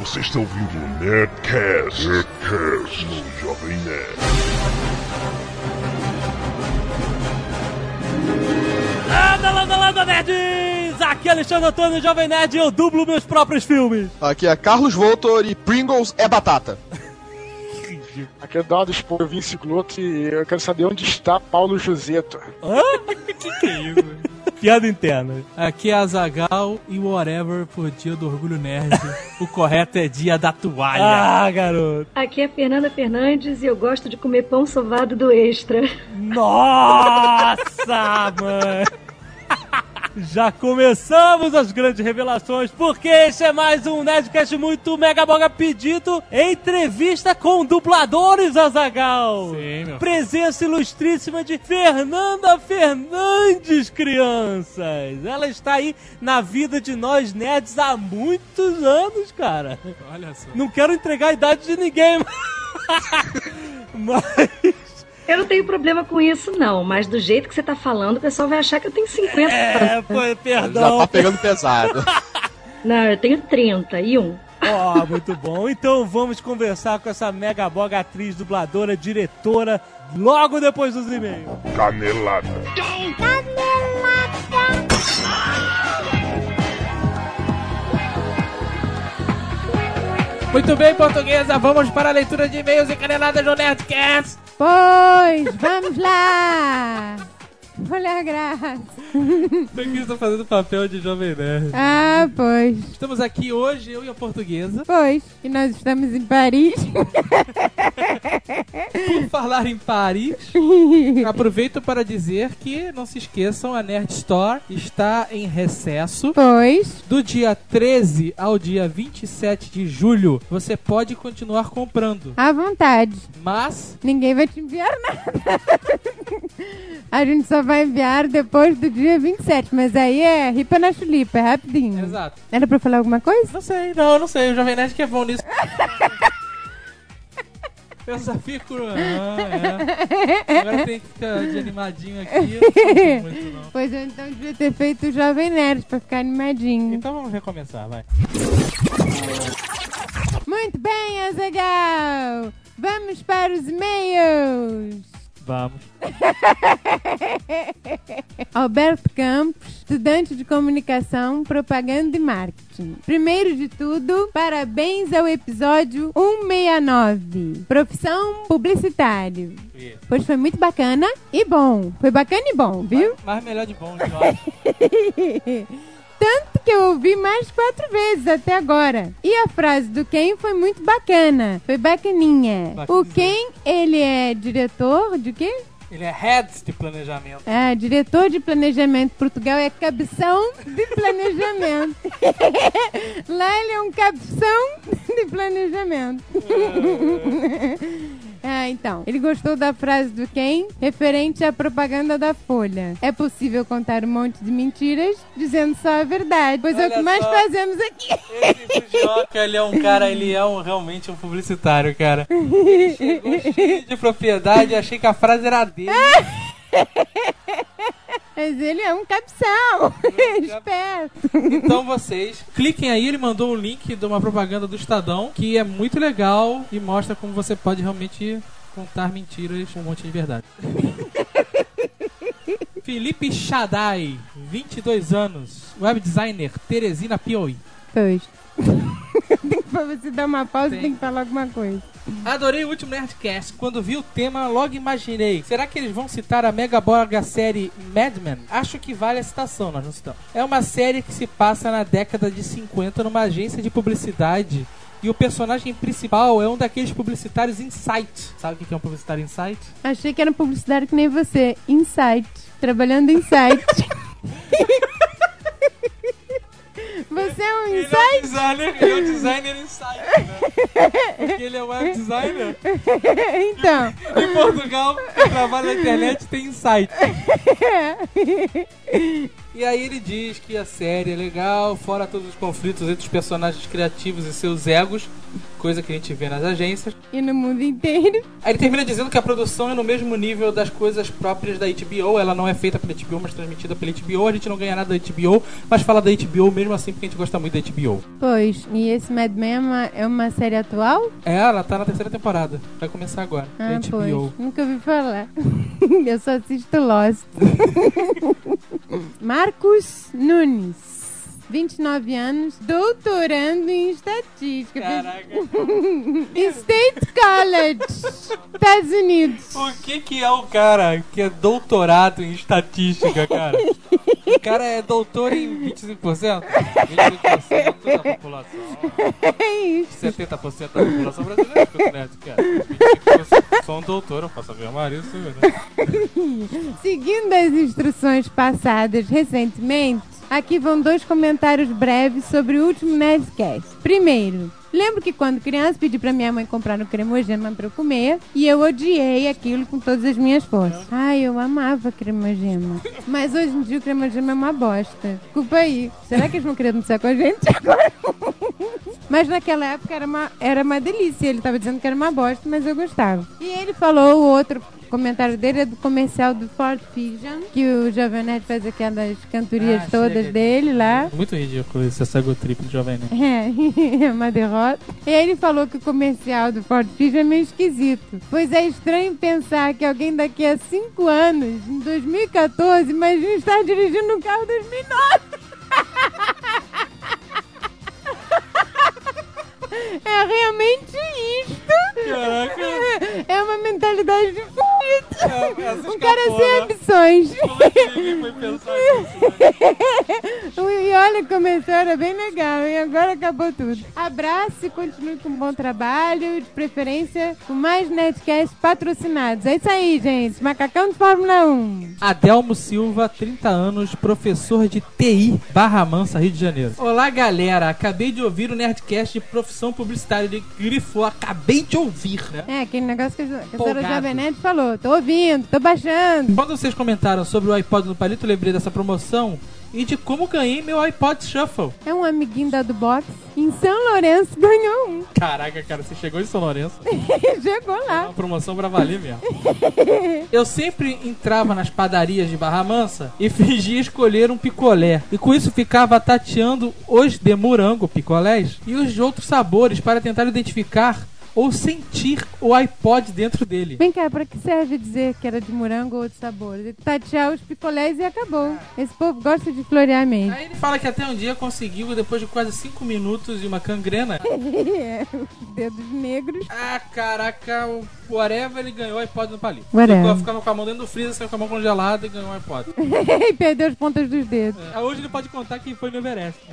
Você está ouvindo o Nerdcast, Nerdcast no Jovem Nerd. Landa, landa, landa, nerds! Aqui é Alexandre Antônio, Jovem Nerd, e eu dublo meus próprios filmes. Aqui é Carlos Voltor e Pringles é batata. Aqui é Dado Spor, Vince Glotto e eu quero saber onde está Paulo Joseto. Hã? que que é isso? Piada interna. Aqui é Azagal e whatever por dia do orgulho nerd. o correto é dia da toalha. Ah, garoto. Aqui é Fernanda Fernandes e eu gosto de comer pão sovado do extra. Nossa, mãe! Já começamos as grandes revelações, porque esse é mais um Nerdcast muito mega boga pedido. Entrevista com dubladores, Azagal. Sim, meu. Presença ilustríssima de Fernanda Fernandes, crianças. Ela está aí na vida de nós nerds há muitos anos, cara. Olha só. Não quero entregar a idade de ninguém, mas Eu não tenho problema com isso, não, mas do jeito que você tá falando, o pessoal vai achar que eu tenho 50 é, pô, Já perdão. tá pegando pesado. Não, eu tenho 31. Ó, muito bom. Então vamos conversar com essa mega boga atriz, dubladora, diretora, logo depois dos e-mails. Canelada. Muito bem, portuguesa, vamos para a leitura de e-mails e caneladas do Nerdcast. Pois, vamos lá! Olha a graça. Aqui estou fazendo papel de jovem nerd. Ah, pois. Estamos aqui hoje, eu e a portuguesa, Pois. E nós estamos em Paris. por falar em Paris. Aproveito para dizer que, não se esqueçam, a Nerd Store está em recesso. Pois. Do dia 13 ao dia 27 de julho, você pode continuar comprando. À vontade. Mas Ninguém vai te enviar nada. A gente só vai enviar depois do dia 27. Mas aí é ripa na chulipa, é rapidinho. Exato. Era pra falar alguma coisa? Não sei, não, não sei. O Jovem Nerd que é bom nisso. Eu só fico. Ah, é. Agora tem que ficar de animadinho aqui. Eu não muito, não. Pois eu então devia ter feito o Jovem Nerd pra ficar animadinho. Então vamos recomeçar, vai. Muito bem, Azagal! Vamos para os e-mails! Vamos. Alberto Campos, estudante de comunicação, propaganda e marketing. Primeiro de tudo, parabéns ao episódio 169, profissão publicitário. Isso. Pois foi muito bacana e bom. Foi bacana e bom, viu? Mas melhor de bom, eu acho. Tanto que eu ouvi mais quatro vezes até agora. E a frase do Ken foi muito bacana. Foi bacaninha. O Bacaninha. Ken, ele é diretor de quê? Ele é heads de planejamento. É, diretor de planejamento. Portugal é cabeção de planejamento. Lá ele é um cabeção de planejamento. Ah, então. Ele gostou da frase do Ken referente à propaganda da Folha. É possível contar um monte de mentiras dizendo só a verdade. Pois é o Olha que mais só. fazemos aqui. Esse Fujioka, ele é um cara, ele é um, realmente um publicitário, cara. Ele chegou cheio de propriedade, achei que a frase era dele. Mas ele é um cabeção. Esperto. Então vocês cliquem aí, ele mandou um link de uma propaganda do Estadão que é muito legal e mostra como você pode realmente contar mentiras com um monte de verdade. Felipe Shaddai, 22 anos, web designer, Teresina Piauí. Pois. tem que, pra você dar uma pausa, Tem. tem que falar alguma coisa. Adorei o último Nerdcast. Quando vi o tema, logo imaginei. Será que eles vão citar a mega boga série Mad Men? Acho que vale a citação, nós não citamos. É uma série que se passa na década de 50 numa agência de publicidade. E o personagem principal é um daqueles publicitários Insight. Sabe o que é um publicitário Insight? Achei que era publicidade que nem você. Insight. Trabalhando site. Você é um Ele é um insight? designer, ele é um designer Insight, né? Porque ele é web designer. então. Em Portugal, quem trabalha na internet tem Insight. E aí ele diz que a série é legal, fora todos os conflitos entre os personagens criativos e seus egos, coisa que a gente vê nas agências. E no mundo inteiro. Aí ele termina dizendo que a produção é no mesmo nível das coisas próprias da HBO. Ela não é feita pela HBO, mas transmitida pela HBO. A gente não ganha nada da HBO, mas fala da HBO mesmo assim porque a gente gosta muito da HBO. Pois, e esse Mad Men é uma, é uma série atual? É, ela tá na terceira temporada. Vai começar agora. Ah, da HBO. pois. Nunca ouvi falar. Eu só assisto Lost. Marcos Nunes. 29 anos, doutorando em estatística. Caraca. State College, Estados Unidos. O que que é o cara que é doutorado em estatística, cara? O cara é doutor em 25%? 25% da população. É isso. 70% da população brasileira escuta Nerdcast. 25% sou um doutor, eu faço a minha marido, né? Seguindo as instruções passadas recentemente, aqui vão dois comentários breves sobre o último Nerdcast. Primeiro, lembro que quando criança pedi pra minha mãe comprar no cremogema pra eu comer e eu odiei aquilo com todas as minhas forças. Ai, eu amava cremogema. Mas hoje em dia o cremogema é uma bosta. Desculpa aí. Será que eles vão querer anunciar com a gente agora? Mas naquela época era uma, era uma delícia. Ele tava dizendo que era uma bosta, mas eu gostava. E ele falou o outro comentário dele é do comercial do Ford Fusion, que o Jovem Nerd faz aquelas cantorias Ah, todas chega. dele lá. Muito ridículo esse cego trip do Jovem Nerd. É, é uma derrota. E aí ele falou que o comercial do Ford Fusion é meio esquisito. Pois é estranho pensar que alguém daqui a 5 anos, em 2014, imagina estar dirigindo um carro 2009. É realmente isto. Caraca. É uma mentalidade de fudido. essa Um cara sem ambições. Como é que ninguém foi pensar nisso? E olha, começou, era bem legal, e agora acabou tudo. Abraço e continue com um bom trabalho, de preferência com mais Netcasts patrocinados. É isso aí, gente. Macacão de Fórmula 1. Adelmo Silva, 30 anos, professor de TI, Barra Mansa, Rio de Janeiro. Olá, galera. Acabei de ouvir o Nerdcast de profissão publicitária. Ele grifou, acabei de ouvir, né? É, aquele negócio que a, que a senhora. Jovem Nerd falou. Tô ouvindo, tô baixando. Quando vocês comentaram sobre o iPod no palito, eu lembrei dessa promoção e de como ganhei meu iPod Shuffle. É um amiguinho da do Box. Em São Lourenço ganhou um. Caraca, cara, você chegou em São Lourenço. Chegou lá. Uma promoção pra valer mesmo. Eu sempre entrava nas padarias de Barra Mansa e fingia escolher um picolé. E com isso ficava tateando os de morango picolés e os de outros sabores para tentar identificar ou sentir o iPod dentro dele. Vem cá, pra que serve dizer que era de morango ou de sabor? Tatear os picolés e acabou. Esse povo gosta de florear mesmo. Aí ele fala que até um dia conseguiu, depois de quase 5 minutos e uma cangrena. É, os dedos negros. Ah, caraca, o whatever, ele ganhou o iPod no palito. Whatever. Ficou, ficava com a mão dentro do freezer, saiu com a mão congelada e ganhou o iPod. e perdeu as pontas dos dedos. É, Hoje ele pode contar que foi no Everest.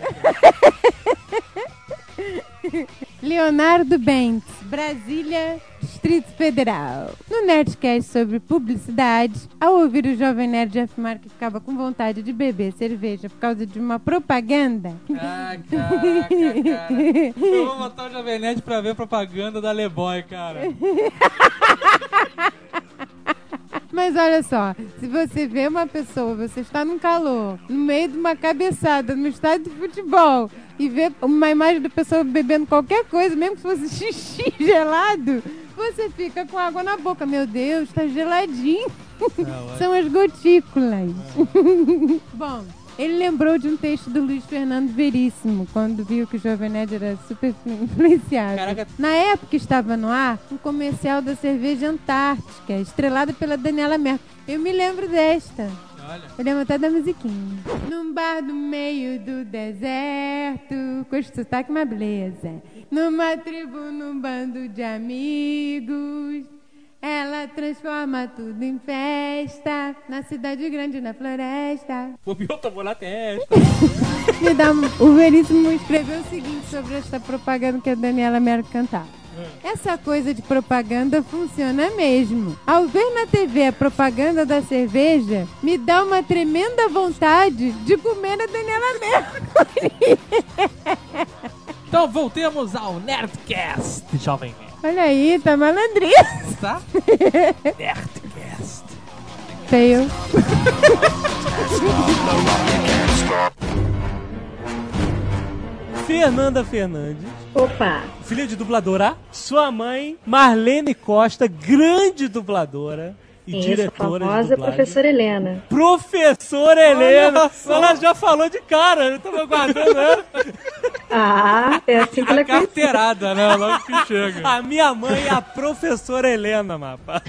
Leonardo Bentes, Brasília, Distrito Federal. No Nerdcast sobre publicidade, ao ouvir o Jovem Nerd afirmar que ficava com vontade de beber cerveja por causa de uma propaganda. Ah, caraca, cara. Eu vou botar o Jovem Nerd pra ver a propaganda da Leboy, cara. Mas olha só, se você vê uma pessoa, você está num calor, no meio de uma cabeçada, no estádio de futebol, e vê uma imagem da pessoa bebendo qualquer coisa, mesmo que fosse xixi gelado, você fica com água na boca. Meu Deus, tá geladinho. São as gotículas. Bom, ele lembrou de um texto do Luiz Fernando Veríssimo, quando viu que o Jovem Nerd era super influenciado. Caraca. Na época estava no ar um comercial da cerveja Antártica, estrelada pela Daniela Merkel. Eu me lembro desta. Olha. Eu lembro até da musiquinha. Num bar no meio do deserto, com este sotaque uma beleza. Numa tribo, num bando de amigos. Ela transforma tudo em festa, na cidade grande, na floresta. Bobeou, tomou na testa. Me dá O Veríssimo escreveu o seguinte sobre esta propaganda que a Daniela Merkel cantava. Essa coisa de propaganda funciona mesmo. Ao ver na TV a propaganda da cerveja, me dá uma tremenda vontade de comer a Daniela Merkel. Então voltemos ao Nerdcast, Jovem Nerd. Olha aí, tá malandrinha. Tá? Nerdcast. Feio. Fernanda Fernandes, Opa, filha de dubladora. Sua mãe, Marlene Costa, grande dubladora e isso, a diretora de famosa professora Helena. Professora Helena. Ela já falou de cara, eu tava aguardando ela. Ah, é assim que ela A carteirada, né? Logo que chega. A minha mãe é a professora Helena, mapa.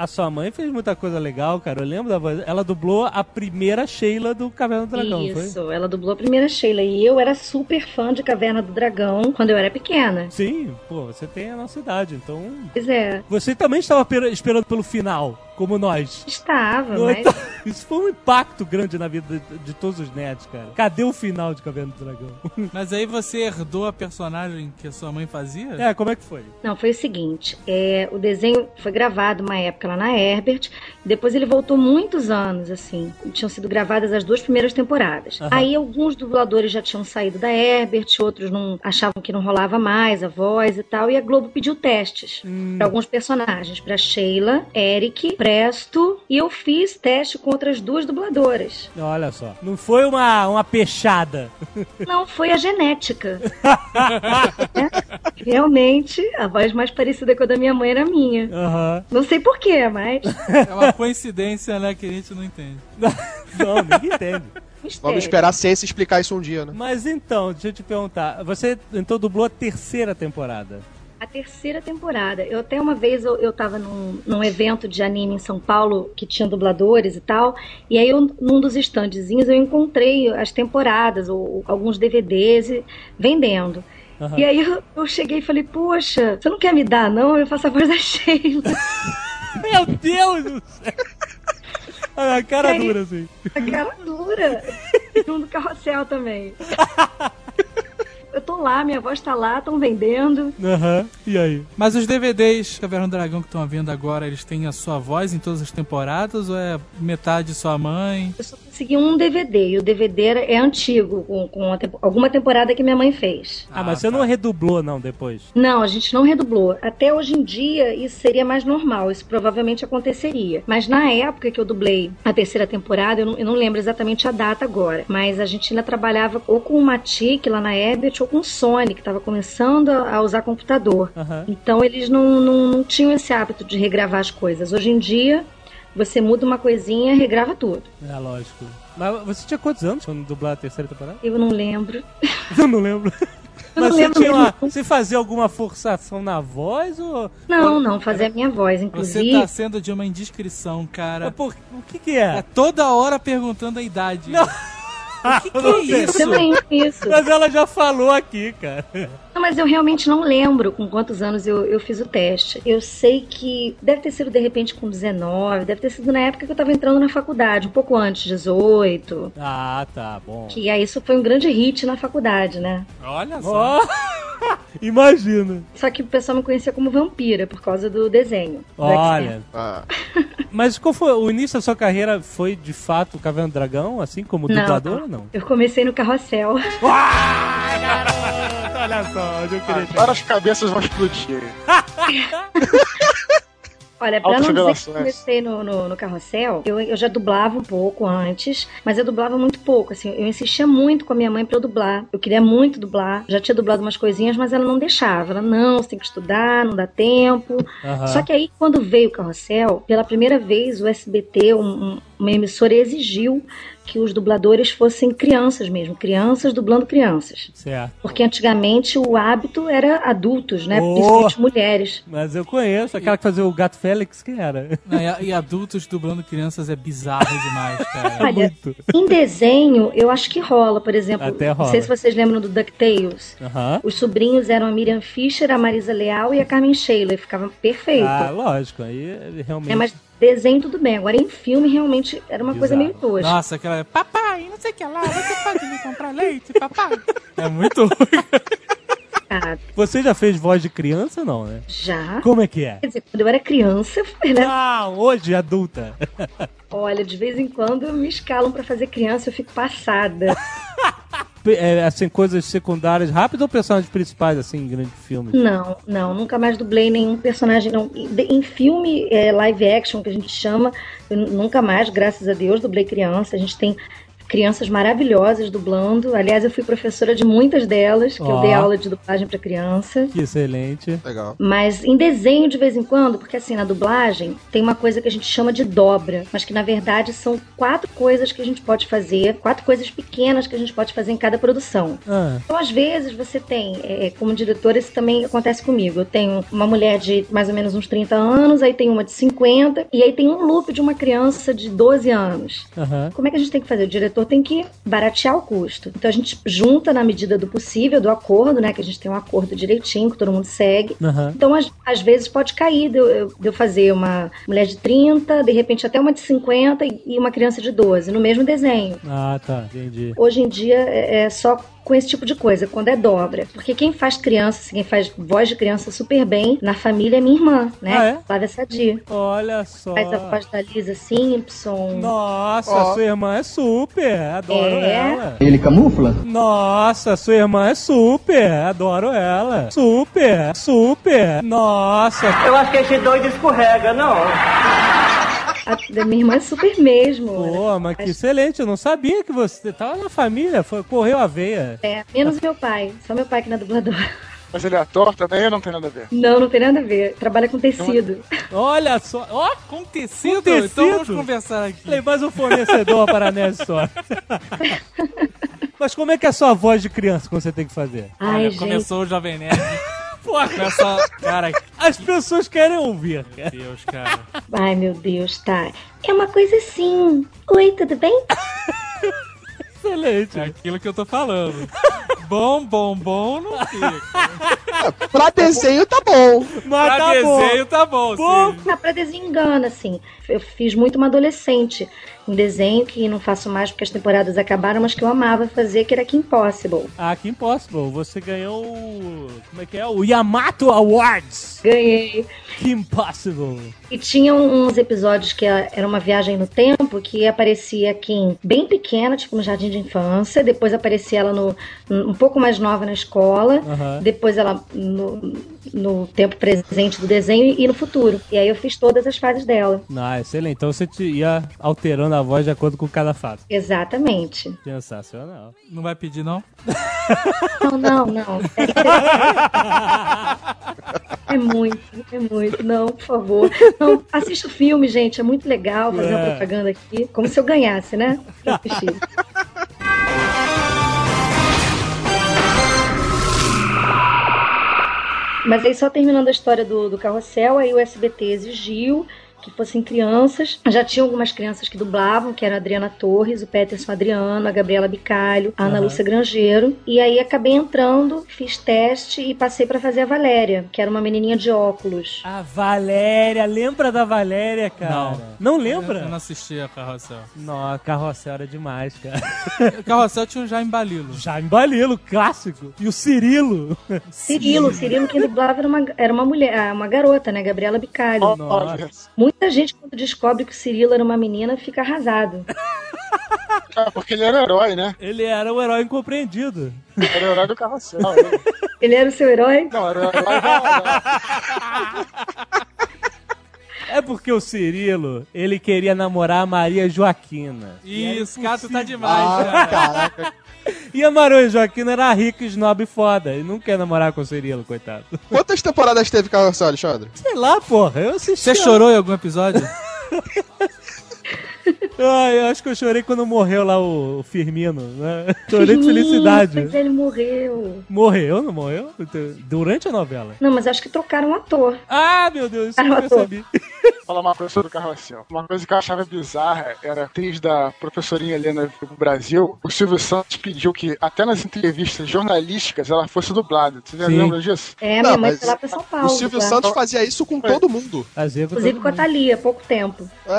A sua mãe fez muita coisa legal, cara. Eu lembro da voz. Ela dublou a primeira Sheila do Caverna do Dragão, não foi? Isso, ela dublou a primeira Sheila. E eu era super fã de Caverna do Dragão quando eu era pequena. Sim, pô, você tem a nossa idade, então. Pois é, Você também estava per- esperando pelo final, como nós. estava, Não, mas então, Isso foi um impacto grande na vida de, de todos os nerds, cara. Cadê o final de Caverna do Dragão? Mas aí você herdou a personagem que a sua mãe fazia? É, como é que foi? Não, foi o seguinte: é, o desenho foi gravado uma época lá na Herbert, depois ele voltou muitos anos, assim. Tinham sido gravadas as duas primeiras temporadas. Aham. Aí alguns dubladores já tinham saído da Herbert, outros não achavam que não rolava mais a voz e tal, e a Globo pediu testes Hum, para alguns personagens, para Sheila, Eric, Presto, e eu fiz teste com outras duas dubladoras. olha só. Não foi uma, uma peixada. Não, foi a genética. É, Realmente, a voz mais parecida com a da minha mãe era a minha. Aham. Não sei porquê, mas. É uma coincidência, né, que a gente não entende. Não, ninguém entende. mistério. Vamos esperar a ciência explicar isso um dia, né? Mas então, deixa eu te perguntar. Você então dublou a terceira temporada. A terceira temporada. Eu até uma vez eu, eu tava num, num evento de anime em São Paulo que tinha dubladores e tal. E aí eu, num dos standzinhos eu encontrei as temporadas, ou, ou alguns DVDs e- vendendo. Aham. E aí eu, eu cheguei e falei, poxa, você não quer me dar, não? Eu faço a voz da Sheila. Meu Deus do céu! A cara aí? dura, assim. A cara dura. E um do carrossel também. Eu tô lá, minha voz tá lá, estão vendendo. Aham. E aí? Mas os DVDs Caverna do Dragão que estão vindo agora, eles têm a sua voz em todas as temporadas ou é metade sua mãe? Eu só consegui um DVD, e o DVD era- é antigo, com, com a tempo- alguma temporada que minha mãe fez. Ah, mas você não redublou, não, depois? Não, a gente não redublou. Até hoje em dia, isso seria mais normal, isso provavelmente aconteceria. Mas na época que eu dublei a terceira temporada, eu não, eu não lembro exatamente a data agora, mas a gente ainda trabalhava ou com o Matic lá na Herbert com o Sony, que estava começando a, usar computador. Aham. Então eles não, não, não tinham esse hábito de regravar as coisas. Hoje em dia, você muda uma coisinha, regrava tudo. É, lógico. Mas você tinha quantos anos quando dublar a terceira temporada? Eu não lembro. Eu não lembro. Eu Mas não você lembro tinha uma. Você fazia alguma forçação na voz ou. Não, não, fazer a minha voz, Você inclusive. tá sendo de uma indiscrição, cara. Por... O que que É é? toda hora perguntando a idade. Não. Que, que é isso? Também isso. Mas ela já falou aqui, cara. Não, mas eu realmente não lembro com quantos anos eu, eu fiz o teste. Eu sei que deve ter sido de repente com 19, deve ter sido na época que eu tava entrando na faculdade, um pouco antes, 18. Ah, tá, bom. Que aí isso foi um grande hit na faculdade, né? Olha só. Ó, Imagina. Só que o pessoal me conhecia como vampira por causa do desenho. do. Olha. Ah, Mas qual foi o início da sua carreira? Foi de fato o Caverna do Dragão, assim como Não. dublador não? Eu comecei no carrossel. Olha só, onde eu queria. Agora as cabeças vão explodir. Olha, pra não dizer que comecei no, no, no carrossel, eu, eu já dublava um pouco antes, mas eu dublava muito pouco, assim, eu insistia muito com a minha mãe pra eu dublar. Eu queria muito dublar, já tinha dublado umas coisinhas, mas ela não deixava. Ela, não, você tem que estudar, não dá tempo. Aham. Só que aí, quando veio o carrossel, pela primeira vez o SBT, um- um- uma emissora, exigiu que os dubladores fossem crianças mesmo, crianças dublando crianças. Certo. Porque antigamente o hábito era adultos, né? Oh! Principalmente mulheres. Mas eu conheço aquela que fazia o Gato Félix, quem era? Não, e, e adultos dublando crianças é bizarro demais, cara. Olha, Muito. Em desenho, eu acho que rola, por exemplo. Até Não rola. sei se vocês lembram do DuckTales. Aham. Os sobrinhos eram a Miriam Fischer, a Marisa Leal e a Carmen Sheila. E ficava perfeito. Ah, lógico. Aí realmente. é, mas desenho tudo bem. Agora em filme, realmente, era uma coisa meio tosca. Nossa, aquela. Papai, não sei o que lá, você pode me comprar leite, papai? É muito ruim. cara. Você já fez voz de criança, não, né? Já. Como é que é? Quer dizer, quando eu era criança, né? Ah, hoje adulta. Olha, de vez em quando me escalam pra fazer criança, eu fico passada. É, assim, coisas secundárias rápidas ou personagens principais, assim, em grandes filmes? Não, não, nunca mais dublei nenhum personagem, não. Em filme é, live action, que a gente chama, nunca mais, graças a Deus, dublei criança. A gente tem crianças maravilhosas dublando. Aliás, eu fui professora de muitas delas, que Ó. eu dei aula de dublagem pra criança. Que excelente. Legal. Mas em desenho de vez em quando, porque assim, na dublagem tem uma coisa que a gente chama de dobra, mas que na verdade são quatro coisas que a gente pode fazer, quatro coisas pequenas que a gente pode fazer em cada produção. Ah, Então, às vezes, você tem, é, como diretora, isso também acontece comigo. Eu tenho uma mulher de mais ou menos uns 30 anos, aí tem uma de 50, e aí tem um loop de uma criança de 12 anos. aham. Como é que a gente tem que fazer? O diretor tem que baratear o custo. Então a gente junta na medida do possível, do acordo, né? Que a gente tem um acordo direitinho, que todo mundo segue. Aham. Então, às, às vezes pode cair de eu, de eu fazer uma mulher de 30, de repente até uma de 50 e uma criança de 12, no mesmo desenho. Ah, tá, entendi. Hoje em dia é é só com esse tipo de coisa, quando é dobra. Porque quem faz criança, assim, quem faz voz de criança super bem na família é minha irmã, né? Ah, é? Flávia Sadia. Olha só. Faz a voz da Lisa Simpson. Nossa, Ó. sua irmã é super. Adoro É. ela. Ele camufla? Nossa, sua irmã é super. Adoro ela. Super, super. Nossa. Eu acho que esse doido escorrega, não. A da minha irmã é super mesmo. Pô, mas que excelente. Eu não sabia que você tava na família. Foi, correu a veia. É, menos meu pai. Só meu pai que não é dublador. Mas ele é ator também ou não tem nada a ver? Não, não tem nada a ver. Trabalha com tecido. Olha só. Ó, Com tecido? Com tecido? Então vamos conversar aqui. falei, mais um fornecedor para a Nerd Store. Mas como é que é a sua voz de criança quando você tem que fazer? Ai, Olha, gente. começou o Jovem Nerd. Porra, Começa. Cara, que as pessoas querem ouvir, cara. Deus, cara. Ai, meu Deus, tá. É uma coisa assim. Oi, tudo bem? Excelente. É aquilo que eu tô falando. Bom, bom, bom não fica. Pra desenho tá bom. Mas Pra tá bom. desenho tá bom, Bom. sim. Ah, pra desenho engana, assim. Eu fiz muito uma adolescente. Um desenho que não faço mais porque as temporadas acabaram, mas que eu amava fazer, que era Kim Possible. Ah, que impossible. Você ganhou o... Como é que é? O Yamato Awards. Ganhei. Que impossible. E tinha uns episódios que era uma viagem no tempo que aparecia Kim bem pequena, tipo no jardim de infância, depois aparecia ela no, um pouco mais nova na escola, Aham. depois ela no, no tempo presente do desenho e no futuro. E aí eu fiz todas as fases dela. Ah, excelente. Então você te ia alterando a voz de acordo com cada fase. Exatamente. Sensacional. Não vai pedir, não? Não, não, não. É, muito, é muito. Não, por favor. Não, assista o filme, gente. É muito legal fazer uma É. propaganda aqui. Como se eu ganhasse, né? Mas aí, só terminando a história do, do carrossel, aí o SBT exigiu que fossem crianças. Já tinha algumas crianças que dublavam, que era a Adriana Torres, o Peterson Adriano, a Gabriela Bicalho, a Ana Aham. Lúcia Grangeiro. E aí acabei entrando, fiz teste e passei pra fazer a Valéria, que era uma menininha de óculos. A Valéria. Lembra da Valéria, cara? Não, lembra? Eu não assisti a Carrossel. Não, a carrossel era demais, cara. O Carrossel tinha o Jaime Balilo. Jaime Balilo, clássico. E o Cirilo. Cirilo, Cirilo quem dublava era uma, era uma mulher, ah, uma garota, né? Gabriela Bicalho. Olha, Muita gente, quando descobre que o Cirilo era uma menina, fica arrasado. ah, porque ele era herói, né? Ele era o herói incompreendido. Era o herói do carrossel. né? Ele era o seu herói? Não, era o herói da... É porque o Cirilo, ele queria namorar a Maria Joaquina. Isso, cara, tu tá demais, Ah, cara. caraca. E a Maria Joaquina era rica, snob e foda. E não quer namorar com o Cirilo, coitado. Quantas temporadas teve Carrossel, Alexandre? Sei lá, porra, eu assisti. Você chorou em algum episódio? Ah, eu acho que eu chorei quando morreu lá o Firmino, né? Chorei de felicidade. Mas ele morreu. Morreu, não morreu? Durante a novela. Não, mas acho que trocaram o ator. Ah, meu Deus, isso eu não percebi. Falar uma coisa sobre o carrossel. Uma coisa que eu achava bizarra era a atriz da professorinha Helena do Brasil. O Silvio Santos pediu que, até nas entrevistas jornalísticas, ela fosse dublada. Você já Sim. lembra disso? É, Não, minha mãe foi lá pra São Paulo. O Silvio tá? Santos fazia isso com todo mundo. Fazia com Inclusive todo com a. Thalia, há pouco tempo. É.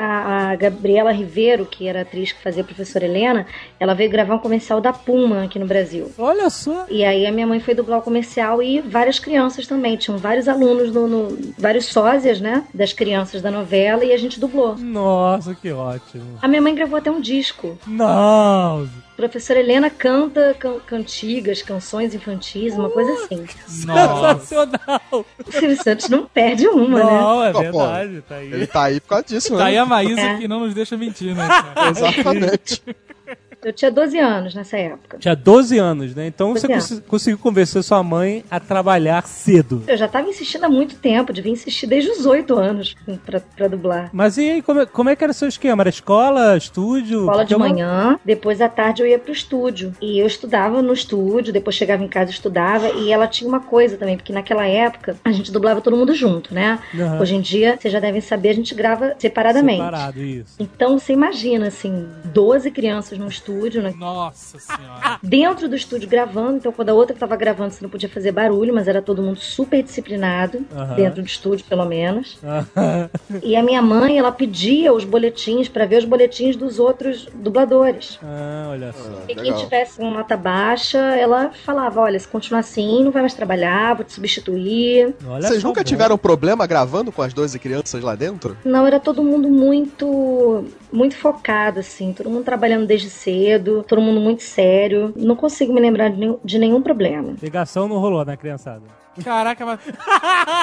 A, a Gabriela Ribeiro, que era a atriz que fazia a professora Helena, ela veio gravar um comercial da Puma aqui no Brasil. Olha só. E aí a minha mãe foi dublar o comercial e várias crianças também. Tinham vários alunos, no, no- vários sósias, né? Das crianças da novela e a gente dublou. Nossa, que ótimo. A minha mãe gravou até um disco. Não. A professora Helena canta can- cantigas, canções infantis, uma coisa assim. Nossa. Sensacional. O Silvio Santos não perde uma, né? Não, é Pô, verdade, tá aí. Ele tá aí por causa disso, Tá aí né? a Maísa É. que não nos deixa mentir, né? Exatamente. Eu tinha 12 anos nessa época. Tinha 12 anos, né? Então você 12 cons- conseguiu convencer sua mãe a trabalhar cedo. Eu já tava insistindo há muito tempo, devia insistir desde os 8 anos pra, pra dublar. Mas e aí, como é, como é que era o seu esquema? Era escola, estúdio? Escola de manhã, depois à tarde eu ia pro estúdio. E eu estudava no estúdio, depois chegava em casa e estudava. E ela tinha uma coisa também, porque naquela época a gente dublava todo mundo junto, né? Aham. Hoje em dia, vocês já devem saber, a gente grava separadamente. Separado, isso. Então você imagina, assim, 12 crianças no estúdio, né? Nossa senhora. dentro do estúdio gravando, então quando a outra tava gravando você não podia fazer barulho, mas era todo mundo super disciplinado, dentro do estúdio pelo menos. E a minha mãe, ela pedia os boletins pra ver os boletins dos outros dubladores. ah, olha só. E quem legal. tivesse uma nota baixa, ela falava, olha, se continuar assim, não vai mais trabalhar, vou te substituir. Olha Vocês nunca bom. tiveram problema gravando com as 12 crianças lá dentro? Não, era todo mundo muito muito focado, assim, todo mundo trabalhando desde cedo, todo mundo muito sério. Não consigo me lembrar de nenhum, de nenhum problema. Ligação não rolou, né, criançada? Caraca, mas.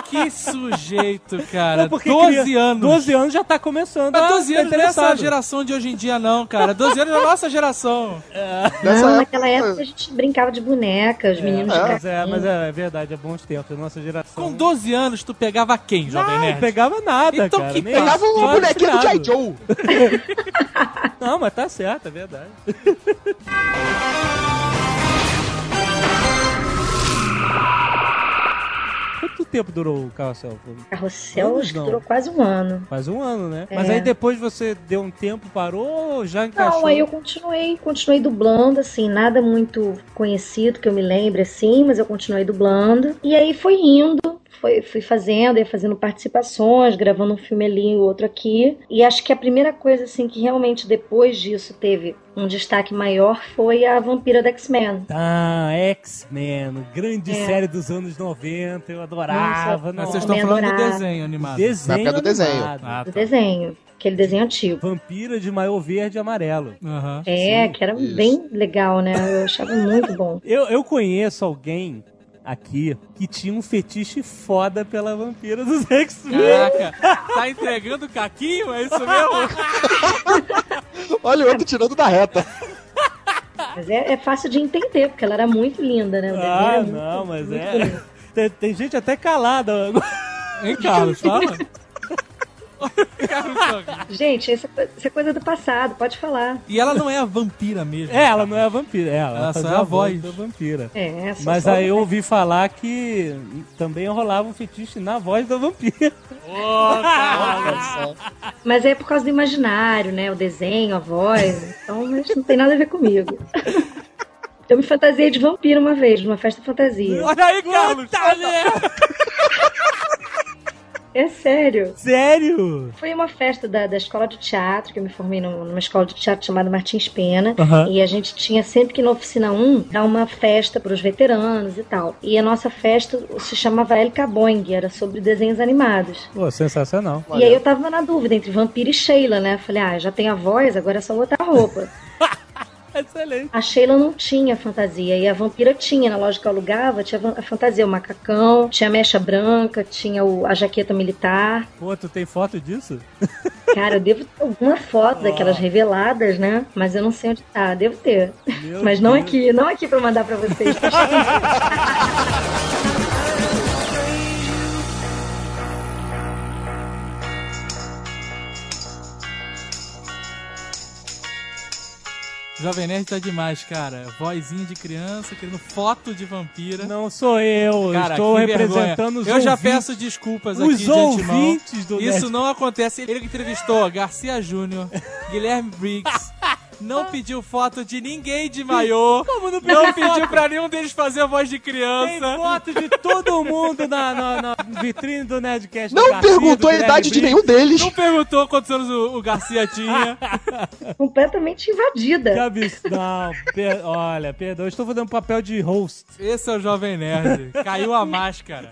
Que sujeito, cara. Não, porque 12 cria- anos. 12 anos já tá começando. Mas a 12 ficar anos não é essa geração de hoje em dia, não, cara. 12 anos é a nossa geração. Nessa não, época- naquela época a gente brincava de boneca, os meninos de Mas é, mas é, é verdade, é bons tempos. A nossa geração. Com 12 anos, tu pegava quem, Jovem não, Nerd? pegava nada, Então cara. que Pegava só uma bonequinha do alucinado. Joe. Não, mas tá certo, é verdade. Quanto tempo durou o carrossel? Carrossel, Anos acho que não. durou quase um ano. Quase um ano, né? É. Mas aí depois você deu um tempo, parou ou já encaixou? Não, aí eu continuei, continuei dublando, assim, nada muito conhecido que eu me lembre, assim, mas eu continuei dublando. E aí foi indo, foi, fui fazendo, ia fazendo participações, gravando um filme ali e outro aqui. E acho que a primeira coisa, assim, que realmente depois disso teve um destaque maior foi a Vampira da X-Men. Ah, X-Men, grande É. série dos anos 90, eu adorava. Nossa, Mas vocês estão falando do adorava. desenho animado. desenho Na época do desenho. Ah, Do tá. desenho, aquele desenho antigo. Vampira de maiô verde e amarelo. Aham. É, que era isso. bem legal, né? Eu achava muito bom. Eu, eu conheço alguém aqui que tinha um fetiche foda pela vampira dos X-Men. Caraca, tá entregando o caquinho? É isso mesmo? Olha o outro tirando da reta. Mas é, é fácil de entender, porque ela era muito linda, né? Ah, muito- não, mas é. Tem, tem gente até calada. Hein, Carlos? Fala. Gente, isso é, co- isso coisa do passado, pode falar. e ela não é a vampira mesmo. É, ela não é a vampira, é, ela, Ela só é a voz. da vampira. É, só- Mas aí eu ouvi falar que também rolava um fetiche na voz da vampira. Mas é por causa do imaginário, né? O desenho, a voz. Então, mas não tem nada a ver comigo. Eu me fantasiei de vampiro uma vez, numa festa fantasia. Olha aí, Carlos. É sério. Sério? Foi uma festa da, da escola de teatro, que eu me formei num- numa escola de teatro chamada Martins Pena. Aham. E a gente tinha sempre que na oficina 1 dar uma festa para os veteranos e tal. E a nossa festa se chamava El Caboing, era sobre desenhos animados. Pô, sensacional. E aí eu tava na dúvida entre Vampira e Sheila, né? Falei, ah, já tem a voz, agora é só botar a roupa. Excelente. A Sheila não tinha fantasia e a vampira tinha. Na loja que eu alugava, tinha a fantasia, o macacão, tinha a mecha branca, tinha o- a jaqueta militar. Pô, tu tem foto disso? Cara, eu devo ter alguma foto daquelas reveladas, né? Mas eu não sei onde tá. Devo ter. Meu Mas não Deus. aqui, não aqui pra mandar pra vocês. tá Jovem Nerd tá demais, cara. Vozinha de criança, querendo foto de vampira. Não sou eu, Cara, estou representando vergonha. os Eu já ouvintes. peço desculpas os aqui de antemão. ouvintes do Isso Nerd. não acontece. Ele que entrevistou Garcia Júnior, Guilherme Briggs, não pediu foto de ninguém de maiô. Como não Não pediu pediu pra nenhum deles fazer a voz de Tem criança. foto de todo mundo na, na- na vitrine do Nerdcast. do Não Garcia, perguntou a idade de nenhum deles. Não perguntou quantos anos o, o Garcia tinha. completamente Que invadida. absurdo. Não, per- olha, perdão, eu estou fazendo papel de host. Esse é o Jovem Nerd. Caiu a máscara.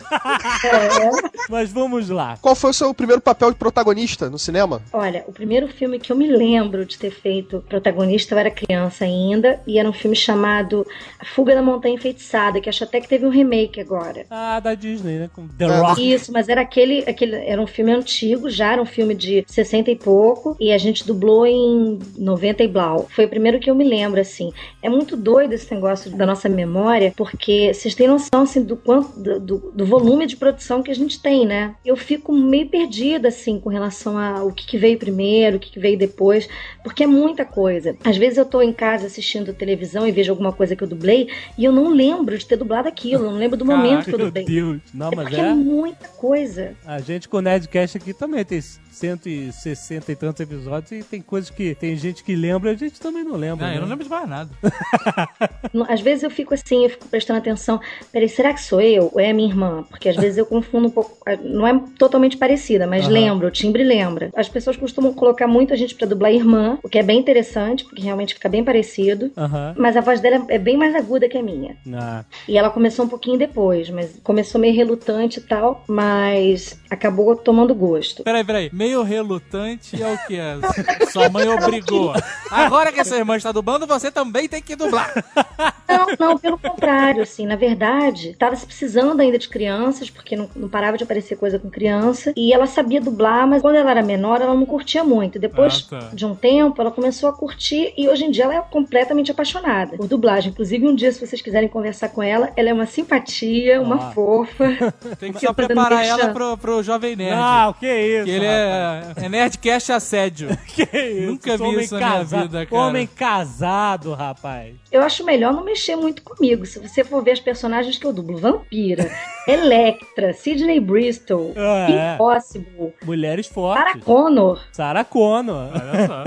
Mas vamos lá. Qual foi o seu primeiro papel de protagonista no cinema? Olha, o primeiro filme que eu me lembro de ter feito protagonista, eu era criança ainda, e era um filme chamado A Fuga da Montanha Enfeitiçada, que acho até que teve um remake agora. Ah, da Disney, né? Com The Rock. Isso, mas era aquele, aquele. Era um filme antigo, já era um filme de 60 e pouco, e a gente dublou em 90 e blau. Foi o primeiro que eu me lembro, assim. É muito doido esse negócio da nossa memória, porque vocês têm noção, assim, do quanto. Do, do- do volume de produção que a gente tem, né? Eu fico meio perdida, assim, com relação ao que, que veio primeiro, o que, que veio depois, porque é muita coisa. Às vezes eu tô em casa assistindo televisão e vejo alguma coisa que eu dublei, e eu não lembro de ter dublado aquilo, eu não lembro do momento que eu Meu dublei. Deus. Não, É mas porque é é. muita coisa. A gente com o Nerdcast aqui também tem 160 e tantos episódios e tem coisas que tem gente que lembra e a gente também não lembra. Não, né? eu não lembro de mais nada. Às vezes eu fico assim, eu fico prestando atenção. Peraí, será que sou eu ou é a minha irmã? Porque às vezes eu confundo um pouco. Não é totalmente parecida, mas Aham. lembra, o timbre lembra. As pessoas costumam colocar muita gente pra dublar irmã, o que é bem interessante, porque realmente fica bem parecido. Mas a voz dela é bem mais aguda que a minha. Ah, E ela começou um pouquinho depois, mas começou meio relutante e tal, mas acabou tomando gosto. Peraí, peraí. Meio relutante é o que? Sua mãe obrigou. Agora que sua irmã está dublando, você também tem que dublar. Não, não, pelo contrário, assim, na verdade, tava se precisando ainda de crianças, porque não, não parava de aparecer coisa com criança, e ela sabia dublar, mas quando ela era menor, ela não curtia muito. Depois Ah, tá. de um tempo, ela começou a curtir, e hoje em dia ela é completamente apaixonada por dublagem. Inclusive, um dia, se vocês quiserem conversar com ela, ela é uma simpatia, uma Ah. fofa. Tem que só preparar ela pro, pro Jovem Nerd. Não, que isso. que ele rapaz. é, é Nerdcast assédio. Que isso? Nunca vi homem isso na minha casa- vida, cara. Homem casado, rapaz. Eu acho melhor não mexer muito comigo. Se você for ver as personagens que eu dublo, Vampira, Electra, Sidney Bristol, Ah, é. Impossible, Mulheres Sarah fortes. Connor. Sarah Connor. Olha só.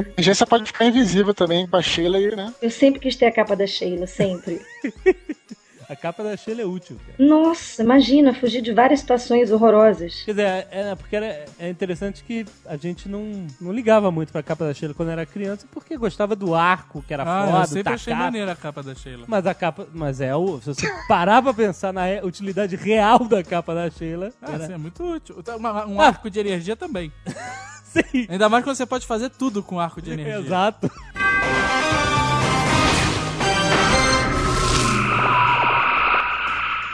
A emergência pode ficar invisível também pra Sheila aí, né? Eu sempre quis ter a capa da Sheila, sempre. A capa da Sheila é útil, cara. Nossa, imagina, fugir de várias situações horrorosas. Quer dizer, é, é- porque era, é interessante que a gente não, não ligava muito pra capa da Sheila quando era criança, porque gostava do arco, que era Ah, foda, eu sempre da achei capa. maneira a capa da Sheila. Mas a capa. Mas é o. Se você parar pra pensar na utilidade real da capa da Sheila. Ah, era- sim, é muito útil. Uma- Um Ah. arco de energia também. Sim. Ainda mais quando você pode fazer tudo com arco de energia. Exato.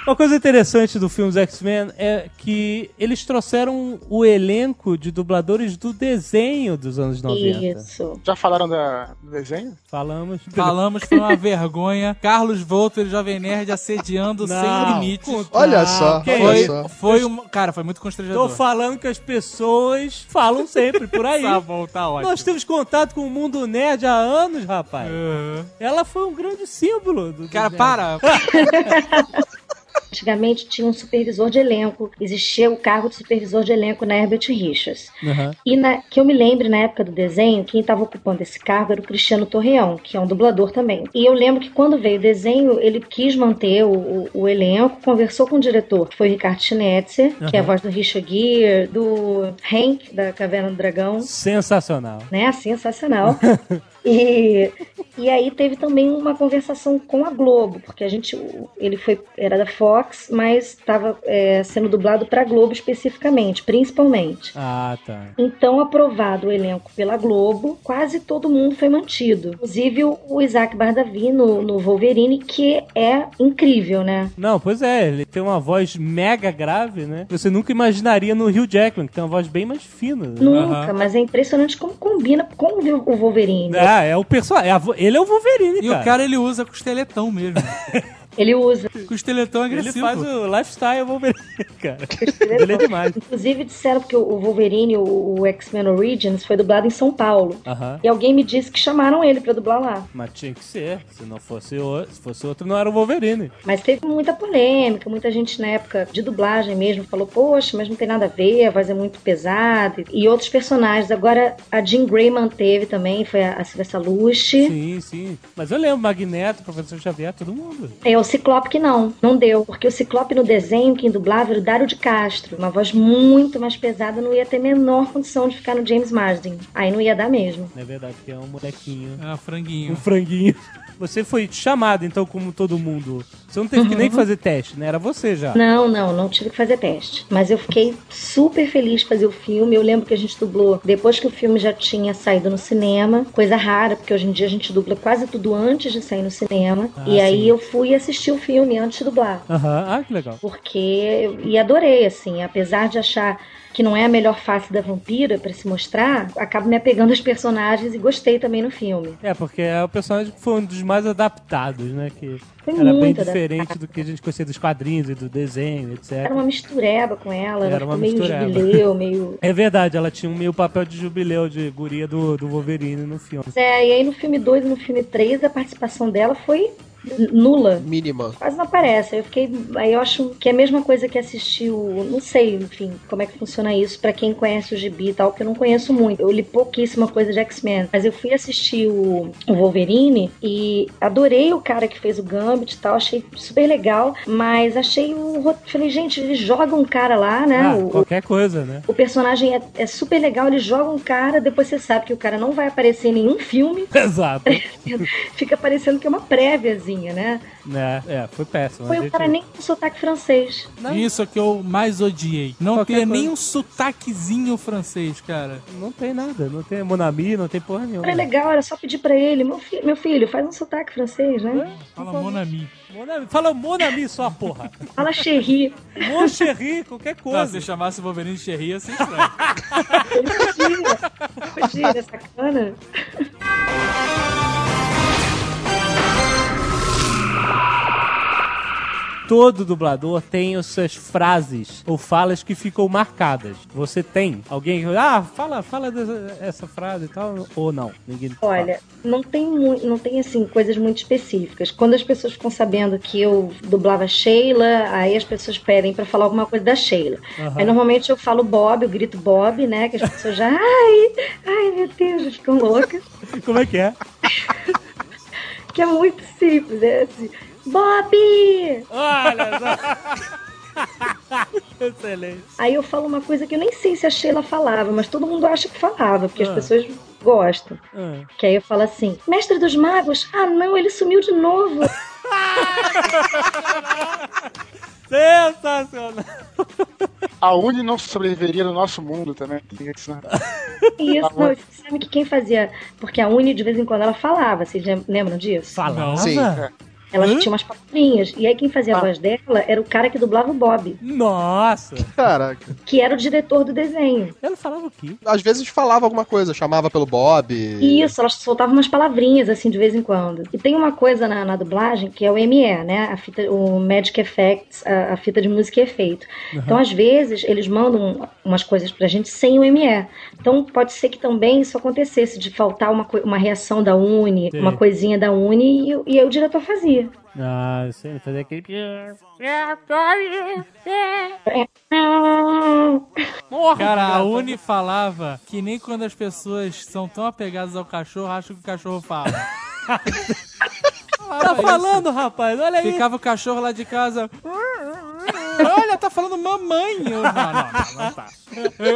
Uma coisa interessante do filme dos X-Men é que eles trouxeram o elenco de dubladores do desenho dos anos 90. Isso. Já falaram da, do desenho? Falamos. Falamos foi uma vergonha. Carlos Volter, Jovem Nerd, assediando Não, sem limites. com- Olha Não, só, que olha Foi, isso? só. foi um. Cara, foi muito Tô constrangedor. falando que as pessoas falam sempre por aí. Tá bom, tá ótimo. Nós temos contato com o mundo nerd há anos, rapaz. Uhum. Ela foi um grande símbolo do Cara, do para. Antigamente tinha um supervisor de elenco. Existia o cargo de supervisor de elenco na Herbert Richards. Aham. E na- que eu me lembre, na época do desenho, quem estava ocupando esse cargo era o Cristiano Torreão, que é um dublador também. E eu lembro que quando veio o desenho, ele quis manter o, o- o elenco, conversou com o diretor, que foi o Ricardo Schnetzer, que é a voz do Richard Gere, do Hank, da Caverna do Dragão Sensacional. né? Sensacional. e, e aí teve também uma conversação com a Globo, porque a gente, ele foi, era da Fox, mas estava sendo dublado para Globo especificamente, principalmente. Ah, tá. Então, aprovado o elenco pela Globo, quase todo mundo foi mantido. Inclusive o, Isaac Bardavi no, no Wolverine, que é incrível, né? Não, pois é, ele tem uma voz mega grave, né? Você nunca imaginaria no Hugh Jackman, que tem uma voz bem mais fina. Nunca, mas é impressionante como combina com o o Wolverine. Ah, é o personagem. ele é o Wolverine, E cara. o cara ele usa costeletão mesmo. Ele usa. Costeletão Ele agressivo. faz o lifestyle Wolverine, cara. ele é demais. Inclusive disseram que o Wolverine, o, o X-Men Origins, foi dublado em São Paulo. Aham. E alguém me disse que chamaram ele pra dublar lá. Mas tinha que ser. Se não fosse outro, se fosse outro, não era o Wolverine. Mas teve muita polêmica, muita gente na época de dublagem mesmo falou: Poxa, mas não tem nada a ver, a voz é muito pesada. E outros personagens. Agora a Jean Grey manteve também, foi a, a Lush. Sim, sim. Mas eu lembro, Magneto, Professor Xavier, todo mundo. É o Ciclope que não, não deu. Porque o Ciclope no desenho, quem dublava era o Dário de Castro. Uma voz muito mais pesada, não ia ter menor condição de ficar no James Marsden. Aí não ia dar mesmo. É verdade, que é um molequinho. Ah, franguinho. Um franguinho. Você foi chamado, então, como todo mundo, Você não teve que nem fazer teste, né? Era você já. Não, não, não tive que fazer teste. Mas eu fiquei super feliz de fazer o filme. Eu lembro que a gente dublou depois que o filme já tinha saído no cinema. Coisa rara, porque hoje em dia a gente dubla quase tudo antes de sair no cinema. Ah, e aí sim. eu fui assistir o filme antes de dublar. Aham, ah, que legal. Porque. E adorei, assim. Apesar de achar que não é a melhor face da vampira pra se mostrar, acabo me apegando aos personagens e gostei também no filme. É, porque é o personagem que foi um dos mais adaptados, né? Que Foi era bem diferente adaptado. do que a gente conhecia dos quadrinhos e do desenho, etc. Era uma mistureba com ela, Era ela uma meio mistureba. jubileu, meio. É verdade, ela tinha um meio papel de jubileu de guria do, do Wolverine no filme. É, e aí no filme 2 e no filme 3 a participação dela foi nula. Mínima. Quase não aparece. Aí eu fiquei. Aí eu acho que é a mesma coisa que assistir o. Não sei, enfim, como é que funciona isso pra quem conhece o gibi e tal, porque eu não conheço muito. Eu li pouquíssima coisa de X-Men. Mas eu fui assistir o, o Wolverine e adorei o cara que fez o Gambit e tal. Achei super legal. Mas achei o. Falei, gente, eles jogam um cara lá, né? Ah, o, qualquer coisa, né? o personagem é, é super legal, ele joga um cara, depois você sabe que o cara não vai aparecer em nenhum filme, Exato. fica parecendo que é uma préviazinha, né? é, é, foi péssimo. Foi o gente- cara nem com sotaque francês. Isso é que eu mais odiei. Não Qualquer ter coisa. nem um sotaquezinho francês, cara. Não tem nada, não tem Monami, não tem porra nenhuma. Era legal, era só pedir pra ele, meu, fi- meu filho, faz um sotaque francês, né? Fala Mon Ami. Monami, fala Monami só, porra. Fala Cherry. Mon chéri, qualquer coisa. se chamasse o Wolverine de Cherry, ia ser estranho. Podia, podia, é sacana. Todo dublador tem as suas frases ou falas que ficam marcadas. Você tem alguém que ah, fala, fala dessa, essa frase e tal ou não? Ninguém fala. Olha, não tem muito, não tem assim coisas muito específicas. Quando as pessoas ficam sabendo que eu dublava Sheila, aí as pessoas pedem pra falar alguma coisa da Sheila. Aham. Aí normalmente eu falo Bob, eu grito Bob, né? Que as pessoas já, ai, ai meu Deus, ficam loucas. Como é que é? Que é muito simples, é assim, Bob! Olha só. Excelente. Aí eu falo uma coisa que eu nem sei se a Sheila falava, mas todo mundo acha que falava, porque Ah. as pessoas gostam. Ah. Que aí eu falo assim, mestre dos magos, ah não, ele sumiu de novo. Sensacional. A Uni não sobreviveria no nosso mundo também. Isso, né? Isso, não, você sabe que quem fazia. Porque a Uni de vez em quando ela falava, vocês lem- lembram disso? Falava? Sim. Ela Hã? tinha umas palavrinhas. E aí quem fazia a voz dela era o cara que dublava o Bob, Nossa. Caraca. que era o diretor do desenho. Ela falava o quê? Às vezes falava alguma coisa, chamava pelo Bob. E isso, ela soltava umas palavrinhas assim de vez em quando. E tem uma coisa na, na dublagem que é o ME, né? A fita, o Magic Effects, a, a fita de música e efeito. Então, às vezes, eles mandam umas coisas pra gente sem o ME. Então, pode ser que também isso acontecesse, de faltar uma, uma reação da Uni, Sim. uma coisinha da Uni, e, e aí o diretor fazia. Ah, eu sei, fazer aquele. Cara, a Uni falava que nem quando as pessoas são tão apegadas ao cachorro, acham que o cachorro fala. Tá falando, rapaz, olha aí. Ficava o cachorro lá de casa. Olha, tá falando mamãe. Eu, não, não, não, não tá.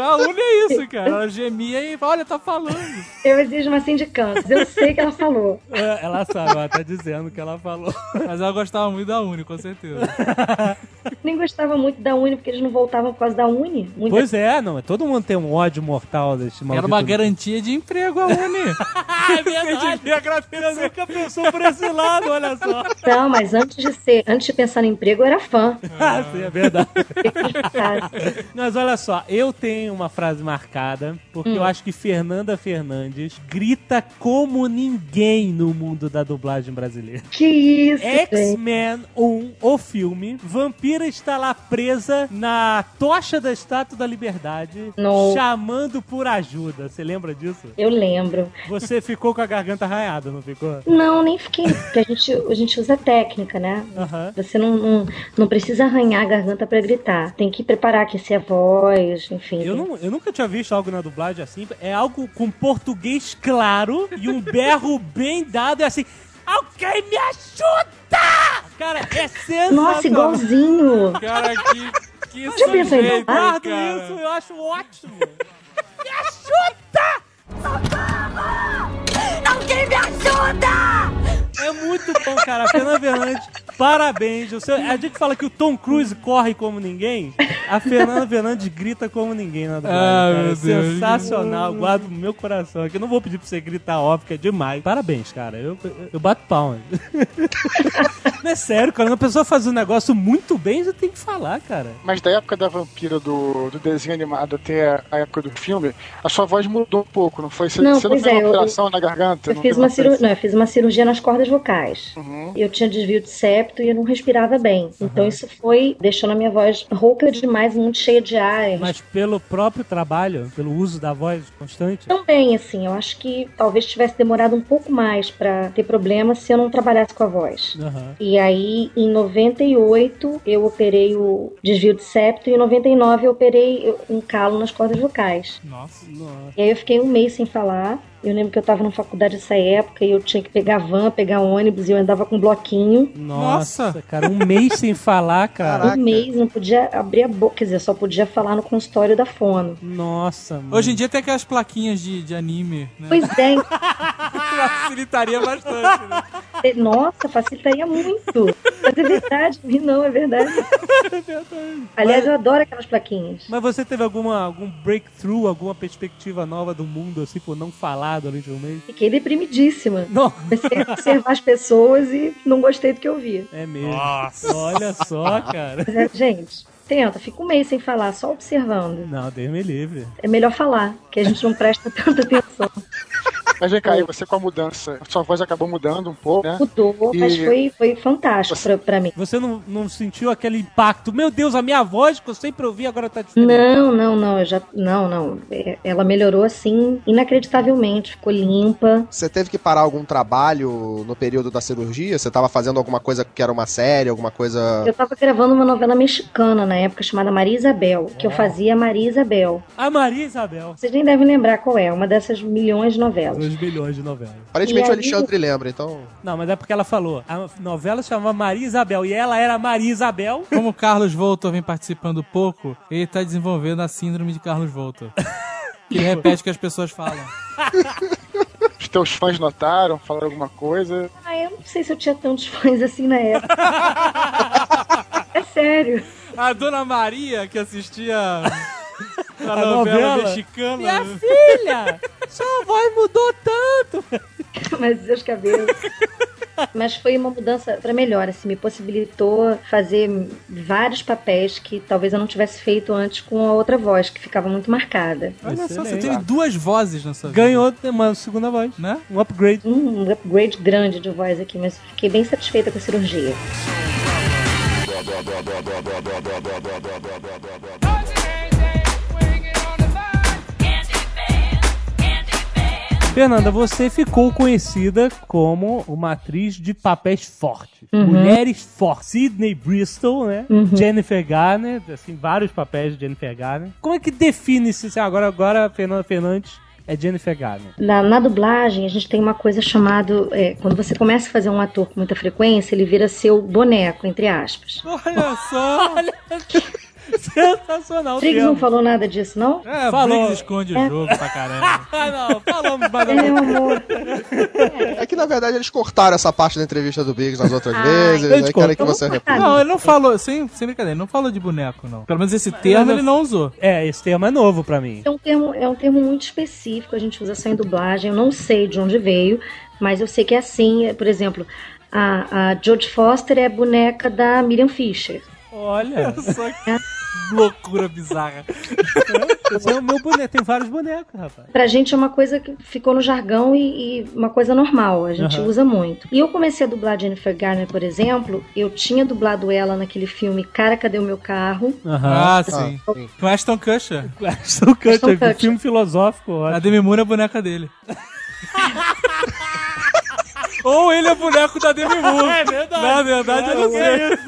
A Uni é isso, cara. Ela gemia e olha, tá falando. Eu exijo uma sindicância. Eu sei que ela falou. É, Ela sabe, ela tá dizendo que ela falou. Mas ela gostava muito da Uni, com certeza. Nem gostava muito da Uni, porque eles não voltavam por causa da Uni. Muita Pois é, não, todo mundo tem um ódio mortal desse maldito. Era uma garantia de emprego a Uni. É verdade. Você nunca pensou por esse lado, olha só. Não, mas antes de ser, antes de pensar no emprego, eu era fã. Ah, sim, é verdade. Mas olha só, eu tenho uma frase marcada, porque eu acho que Fernanda Fernandes grita como ninguém no mundo da dublagem brasileira. Que isso. X-Men 1, o filme, Vampira está lá presa na tocha da Estátua da Liberdade, No. chamando por ajuda. Você lembra disso? Eu lembro. Você ficou com a garganta arranhada, não ficou? Não, nem fiquei. Porque a gente, a gente usa técnica, né? Aham. Você não, não, não precisa arranhar a garganta pra gritar. Tem que preparar, aquecer a voz, enfim. Eu, não, eu nunca tinha visto algo na dublagem assim. É algo com português claro e um berro bem dado. É assim: Alguém me ajuda! Cara, é sensacional. Nossa, igualzinho. Cara, que, que Já pensou em sujeito, dublar? Guardo cara. isso, eu acho ótimo. me ajuda! Alguém me ajuda! É muito bom, cara. A Fernanda Fernandes Parabéns. O seu- a gente fala que o Tom Cruise corre como ninguém. A Fernanda Fernandes grita como ninguém na dublagem. Ah, cara. meu Deus. Sensacional. Guardo no meu coração aqui. Eu não vou pedir pra você gritar óbvio, que é demais. Parabéns, cara. Eu, eu, eu bato palmas. não é sério, cara. Quando a pessoa faz um negócio muito bem, você tem que falar, cara. Mas da época da vampira do, do desenho animado até a época do filme, a sua voz mudou um pouco, não foi? Você Não, você não pois fez é, uma eu- operação na garganta? Eu não fiz uma, coisa cirurgia, assim? não, eu fiz uma cirurgia nas cordas vocais. Uhum. Eu tinha desvio de septo e eu não respirava bem. Então isso foi deixando a minha voz rouca demais, muito cheia de ar. Mas pelo próprio trabalho, pelo uso da voz constante. Também, assim, eu acho que talvez tivesse demorado um pouco mais pra ter problema se eu não trabalhasse com a voz. Aham. E aí, em 98, eu operei o desvio de septo e em 99 eu operei um calo nas cordas vocais. Nossa. Nossa. E aí eu fiquei um mês sem falar. Eu lembro que eu tava na faculdade nessa época e eu tinha que pegar van, pegar ônibus e eu andava com um bloquinho. Nossa, cara, um mês sem falar, cara. Caraca. Um mês, não podia abrir a boca, quer dizer, só podia falar no consultório da fono. Nossa, mano. Hoje em dia tem aquelas plaquinhas de, de anime, né? Pois é, Facilitaria bastante, né? nossa, facilitaria muito. Mas é verdade, não, é verdade. Aliás, eu adoro aquelas plaquinhas. Mas você teve alguma, algum breakthrough, alguma perspectiva nova do mundo, assim, por não falar durante um mês? Fiquei deprimidíssima. Não, Comecei a observar as pessoas e não gostei do que eu via. é mesmo. Olha só, cara. Mas é, gente, tenta, fica um mês sem falar, só observando. Não, Deus me livre. É melhor falar, que a gente não presta tanta atenção. Mas vem cá, aí você com a mudança, a sua voz acabou mudando um pouco, né? Mudou, E- mas foi, foi fantástico pra, pra mim. Você não, não sentiu aquele impacto? Meu Deus, a minha voz que eu sempre ouvi agora tá diferente. Não, não, não, eu já. Não, não. É, Ela melhorou assim, inacreditavelmente. Ficou limpa. Você teve que parar algum trabalho no período da cirurgia? Você tava fazendo alguma coisa que era uma série, alguma coisa. Eu tava gravando uma novela mexicana na época chamada Maria Isabel, que eu fazia Maria Isabel. A Maria Isabel. Vocês nem devem lembrar qual é, uma dessas milhões de novelas. 2 milhões de novelas. Aparentemente E o aí- Alexandre lembra, então. Não, mas é porque ela falou. A novela se chamava Maria Isabel e ela era Maria Isabel. Como o Carlos Voltor vem participando pouco, ele tá desenvolvendo a síndrome de Carlos Voltor. Que repete o que as pessoas falam. Os teus fãs notaram, falaram alguma coisa. Ah, eu não sei se eu tinha tantos fãs assim na época. é sério. A dona Maria, que assistia a, A novela, novela. mexicana. Minha filha! Sua voz mudou tanto! Mas seus cabelos. Mas foi uma mudança para melhor, assim, me possibilitou fazer vários papéis que talvez eu não tivesse feito antes com a outra voz, que ficava muito marcada. Olha só, você Excelente. teve duas vozes na sua vida. Ganhou uma segunda voz. Né? Um upgrade. Um upgrade grande de voz aqui, mas fiquei bem satisfeita com a cirurgia. Fernanda, você ficou conhecida como uma atriz de papéis fortes. Uhum. Mulheres fortes. Sidney Bristol, né? Jennifer Garner, assim, vários papéis de Jennifer Garner. Como é que define-se agora, agora a Fernanda Fernandes é Jennifer Garner? Na, na dublagem, a gente tem uma coisa chamada. é, quando você começa a fazer um ator com muita frequência, ele vira seu boneco, entre aspas. Olha só! Sensacional. O Triggs não falou nada disso, não? É, Falou. Briggs esconde o jogo pra caramba. Ah, não. Falamos mais É. É que na verdade eles cortaram essa parte da entrevista do Biggs nas outras Ah, vezes. Aí querem que você. Não, ele não falou, sem, sem brincadeira, ele não falou de boneco, não. Pelo menos esse termo ele não usou. É, esse termo é novo pra mim. É um, termo, é um termo muito específico, a gente usa só em dublagem. Eu não sei de onde veio, mas eu sei que é assim. é, Por exemplo, a, a Jodie Foster é a boneca da Miriam Fisher. Olha, Só que loucura bizarra. é o meu boneco. Tem vários bonecos, rapaz. Pra gente é uma coisa que ficou no jargão e, e uma coisa normal, a gente Aham. usa muito. E eu comecei a dublar Jennifer Garner, por exemplo, eu tinha dublado ela naquele filme Cara, Cadê o Meu Carro? Aham. Ah, sim. Ah, sim. Com Ashton Kutcher. Ashton Kutcher, Ashton Kutcher. filme filosófico. A ótimo. Demi Moore é a boneca dele. Ou ele é boneco da Demi Moore. É verdade. Na verdade, eu não sei.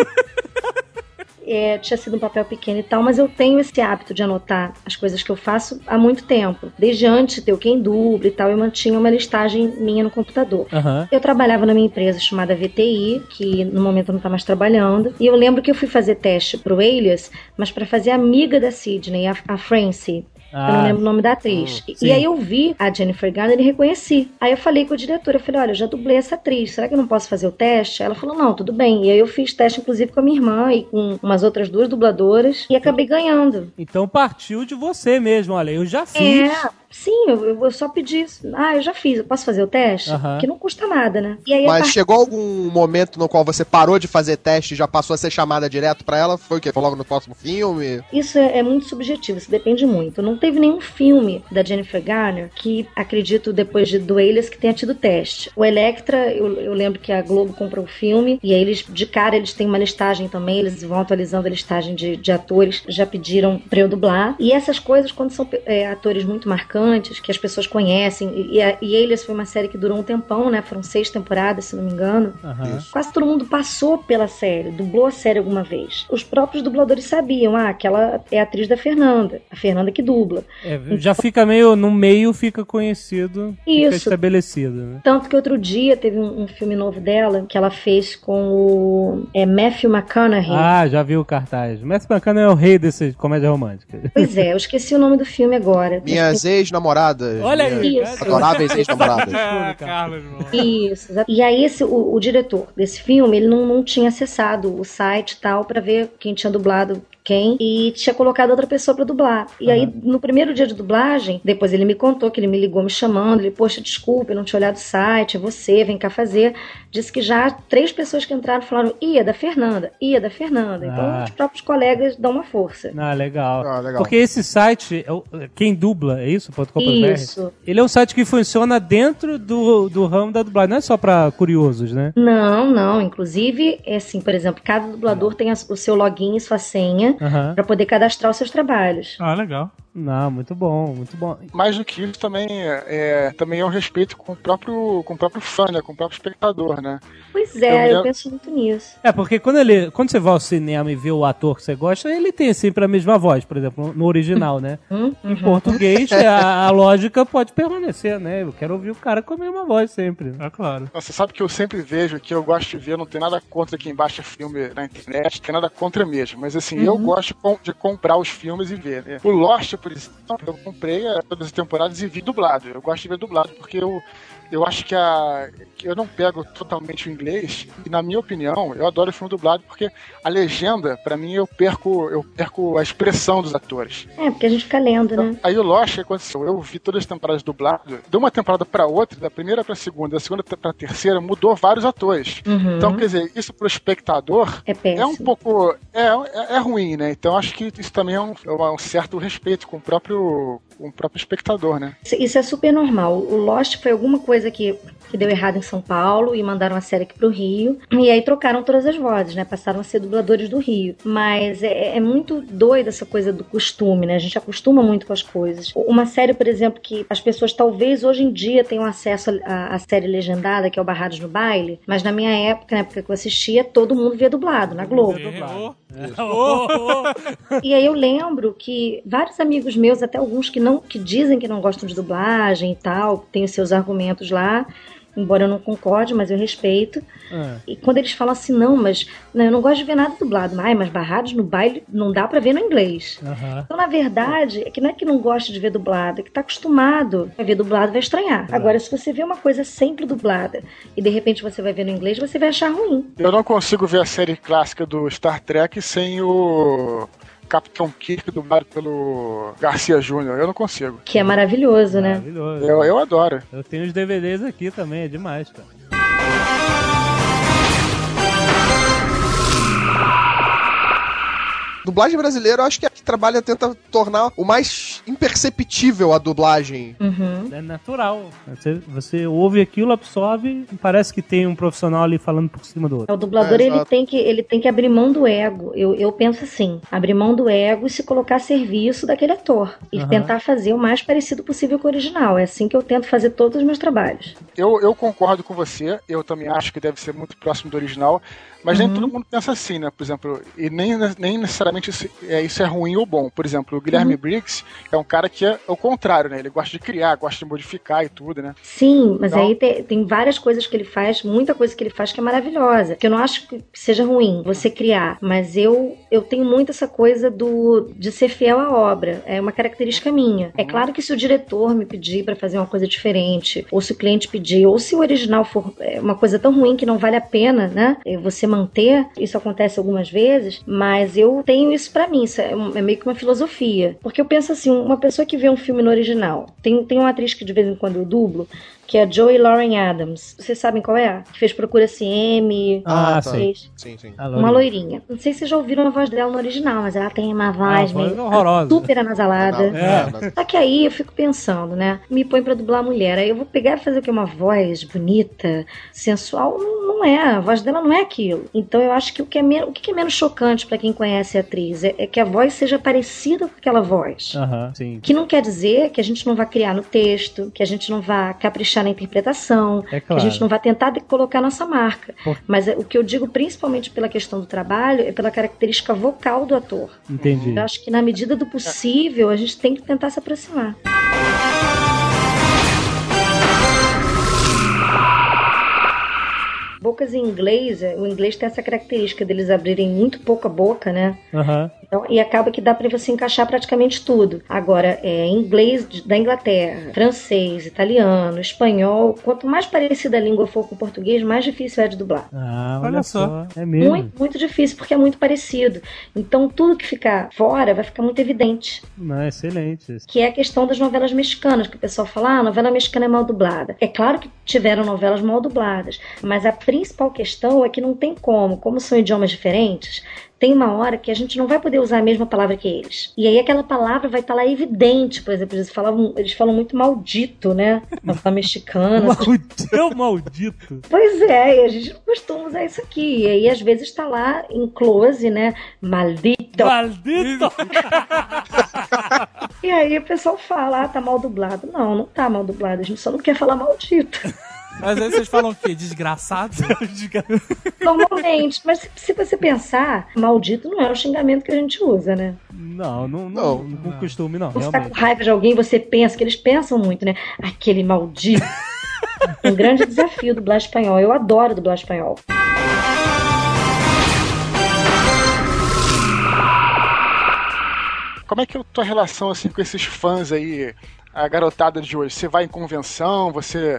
É, tinha sido um papel pequeno e tal, mas eu tenho esse hábito de anotar as coisas que eu faço há muito tempo. Desde antes de ter o Quem Dubla e tal, eu mantinha uma listagem minha no computador. Aham. Eu trabalhava numa empresa chamada VTI, que no momento não tá mais trabalhando. E eu lembro que eu fui fazer teste pro Alias, mas para fazer amiga da Sidney, a, a Francie. Eu não lembro o nome da atriz. E- sim. e aí eu vi a Jennifer Garner e reconheci. Aí eu falei com a diretora, eu falei, olha, eu já dublei essa atriz, será que eu não posso fazer o teste? Ela falou, não, tudo bem. E aí eu fiz teste, inclusive, com a minha irmã e com umas outras duas dubladoras e acabei ganhando. Então partiu de você mesmo, olha, eu já fiz. É, sim, eu, eu só pedi isso. Ah, eu já fiz, eu posso fazer o teste? Aham. Que não custa nada, né? E aí Mas partir- chegou algum momento no qual você parou de fazer teste e já passou a ser chamada direto pra ela? Foi o quê? Foi logo no próximo filme? Isso é, é muito subjetivo, isso depende muito. Não teve nenhum filme da Jennifer Garner que, acredito, depois de Duelas, que tenha tido teste. O Electra, eu, eu lembro que a Globo comprou o filme, e aí eles, de cara, eles têm uma listagem também, eles vão atualizando a listagem de, de atores, já pediram pra eu dublar. E essas coisas, quando são é, atores muito marcantes, que as pessoas conhecem, e, a, e Elias foi uma série que durou um tempão, né? Foram seis temporadas, se não me engano. Aham. Quase todo mundo passou pela série, dublou a série alguma vez. Os próprios dubladores sabiam, ah, aquela é a atriz da Fernanda, a Fernanda que dubla. É, já fica meio no meio, fica conhecido, fica Isso. estabelecido, né? Tanto que outro dia teve um, um filme novo dela que ela fez com o é, Matthew McConaughey. Ah, já vi o cartaz. Matthew McConaughey é o rei desse comédia romântica. Pois é, eu esqueci o nome do filme agora. Minhas ex-namoradas. Olha aí, minhas Isso. Adoráveis ex-namoradas. Isso. E aí esse, o, o diretor desse filme, ele não, não tinha acessado o site e tal pra ver quem tinha dublado quem e tinha colocado outra pessoa pra dublar. E aí no primeiro dia de dublagem, depois ele me contou que ele me ligou me chamando, ele, poxa, desculpa, eu não tinha olhado o site, é você, vem cá fazer. Disse que já três pessoas que entraram falaram, ia da Fernanda, ia da Fernanda. Então Ah. os próprios colegas dão uma força. Ah, legal. Ah, legal. Porque esse site, é quem dubla, é isso? .com.br? Isso. Ele é um site que funciona dentro do, do ramo da dublagem, não é só pra curiosos, né? Não, não. Inclusive, é assim, por exemplo, cada dublador tem a- o seu login e sua senha Aham. pra poder cadastrar os seus trabalhos. Ah, legal. Não, muito bom, muito bom. Mais do que isso, também é, também é um respeito com o próprio, com o próprio fã, né? Com o próprio espectador, né? Pois Eu é, me eu, lem- penso muito nisso. É, porque quando ele. Quando você vai ao cinema e vê o ator que você gosta, ele tem sempre a mesma voz, por exemplo, no original, né? Hum? Em português, a, a lógica pode permanecer, né? Eu quero ouvir o cara com a mesma voz sempre. É claro. Você sabe que eu sempre vejo, que eu gosto de ver, não tem nada contra quem baixa filme na internet, tem nada contra mesmo. Mas assim, eu gosto de comprar os filmes e ver, né? O Lost, por exemplo, eu comprei eh, todas as temporadas e vi dublado. Eu gosto de ver dublado, porque eu. Eu acho que a. eu não pego totalmente o inglês, e na minha opinião, eu adoro filme dublado, porque a legenda, pra mim, eu perco, eu perco a expressão dos atores. É, porque a gente fica lendo, né? Aí o Lost, o que aconteceu? Eu vi todas as temporadas dublado, de uma temporada pra outra, da primeira pra segunda, da segunda pra terceira, mudou vários atores. Uhum. Então, quer dizer, isso pro espectador É é um pouco. É, é, é ruim, né? Então acho que isso também é um, é um certo respeito com o próprio, com o próprio espectador, né? Isso é super normal. O Lost foi alguma coisa que, que deu errado em São Paulo e mandaram a série aqui pro Rio. E aí trocaram todas as vozes, né? Passaram a ser dubladores do Rio. Mas é, é muito doida essa coisa do costume, né? A gente acostuma muito com as coisas. Uma série, por exemplo, que as pessoas talvez hoje em dia tenham acesso à série legendada, que é o Barrados no Baile. Mas na minha época, na época que eu assistia, todo mundo via dublado, na Globo. Errou. E aí eu lembro que vários amigos meus, até alguns que não que dizem que não gostam de dublagem e tal, têm os seus argumentos lá, embora eu não concorde, mas eu respeito. Ah, E quando eles falam assim, não, mas não, eu não gosto de ver nada dublado, Ai, mas barrados no baile não dá pra ver no inglês. aham. Então, na verdade, é que não é que não gosta de ver dublado, é que tá acostumado a ver dublado vai estranhar. Agora, se você vê uma coisa sempre dublada e de repente você vai ver no inglês, você vai achar ruim. Eu não consigo ver a série clássica do Star Trek sem o Capitão Kirk dublado pelo Garcia Júnior. Eu não consigo. Que é maravilhoso, né? Maravilhoso. Eu, eu adoro. Eu tenho os DVDs aqui também, é demais, cara. Dublagem brasileira, eu acho que é a que trabalha tenta tornar o mais imperceptível a dublagem. Uhum. É natural. Você, você ouve aquilo, absorve e parece que tem um profissional ali falando por cima do outro. O dublador É, ele tem que ele tem que abrir mão do ego. Eu, eu penso assim, abrir mão do ego e se colocar a serviço daquele ator e Aham. tentar fazer o mais parecido possível com o original. É assim que eu tento fazer todos os meus trabalhos. Eu, eu concordo com você, eu também acho que deve ser muito próximo do original, mas nem todo mundo pensa assim, né? Por exemplo, e nem, nem necessariamente é, isso é ruim ou bom. Por exemplo, o Guilherme Briggs é um cara que é o contrário, né? Ele gosta de criar, gosta de modificar e tudo, né? Sim, mas Então- aí tem, tem várias coisas que ele faz, muita coisa que ele faz que é maravilhosa. Que eu não acho que seja ruim você criar, mas eu eu tenho muito essa coisa do de ser fiel à obra. É uma característica minha. É claro que se o diretor me pedir pra fazer uma coisa diferente, ou se o cliente pedir, ou se o original for é, uma coisa tão ruim que não vale a pena, né? é, Você manter, isso acontece algumas vezes, mas eu tenho isso pra mim, isso é, é meio que uma filosofia. Porque eu penso assim, uma pessoa que vê um filme no original, tem, tem uma atriz que de vez em quando eu dublo, que é a Joey Lauren Adams. Vocês sabem qual é? Que fez Procura CM. Ah, tá. sim. fez Sim, sim. Uma loirinha. Não sei se vocês já ouviram a voz dela no original, mas ela tem uma voz Ah, voz meio horrorosa. super anasalada. Não, É. Só que aí eu fico pensando, né? Me põe pra dublar a mulher. Aí eu vou pegar e fazer o que? Uma voz bonita, sensual? Não, não é. A voz dela não é aquilo. Então eu acho que o que é, men- o que é menos chocante pra quem conhece a atriz é, é que a voz seja parecida com aquela voz. Aham, sim. Que não quer dizer que a gente não vá criar no texto, que a gente não vá caprichar na interpretação, É que claro. a gente não vai tentar colocar nossa marca. Por- Mas é- o que eu digo principalmente pela questão do trabalho é pela característica vocal do ator. Entendi. Eu acho que na medida do possível a gente tem que tentar se aproximar. Bocas em inglês, é, o inglês tem essa característica deles abrirem muito pouco a boca, né? Aham. Então, e acaba que dá pra você encaixar praticamente tudo. Agora, é, inglês da Inglaterra, francês, italiano, espanhol, quanto mais parecida a língua for com o português, mais difícil é de dublar. Ah, olha, Olha só. só. É mesmo. Muito, muito difícil, porque é muito parecido. Então, tudo que ficar fora vai ficar muito evidente. Não, excelente. Que é a questão das novelas mexicanas, que o pessoal fala, ah, a novela mexicana é mal dublada. É claro que tiveram novelas mal dubladas, mas a principal questão é que não tem como, como são idiomas diferentes, tem uma hora que a gente não vai poder usar a mesma palavra que eles. E aí aquela palavra vai estar lá evidente, por exemplo, eles, falavam, eles falam muito maldito, né? Na novela mexicana. Maldito, é o maldito. Pois é, e a gente não costuma usar isso aqui. E aí, às vezes, está lá em close, né? Maldito. Maldito! E aí o pessoal fala, ah, tá mal dublado. Não, não tá mal dublado, a gente só não quer falar maldito. Mas aí vocês falam o quê? Desgraçado? Normalmente. Mas se, se você pensar, maldito não é o xingamento que a gente usa, né? Não, não, não, Não. não, com costume, não, Você tá com raiva de alguém, você pensa, que eles pensam muito, né? Aquele maldito. um grande desafio dublar espanhol. Eu adoro dublar espanhol. Como é que é a tua relação assim com esses fãs aí, a garotada de hoje? Você vai em convenção, você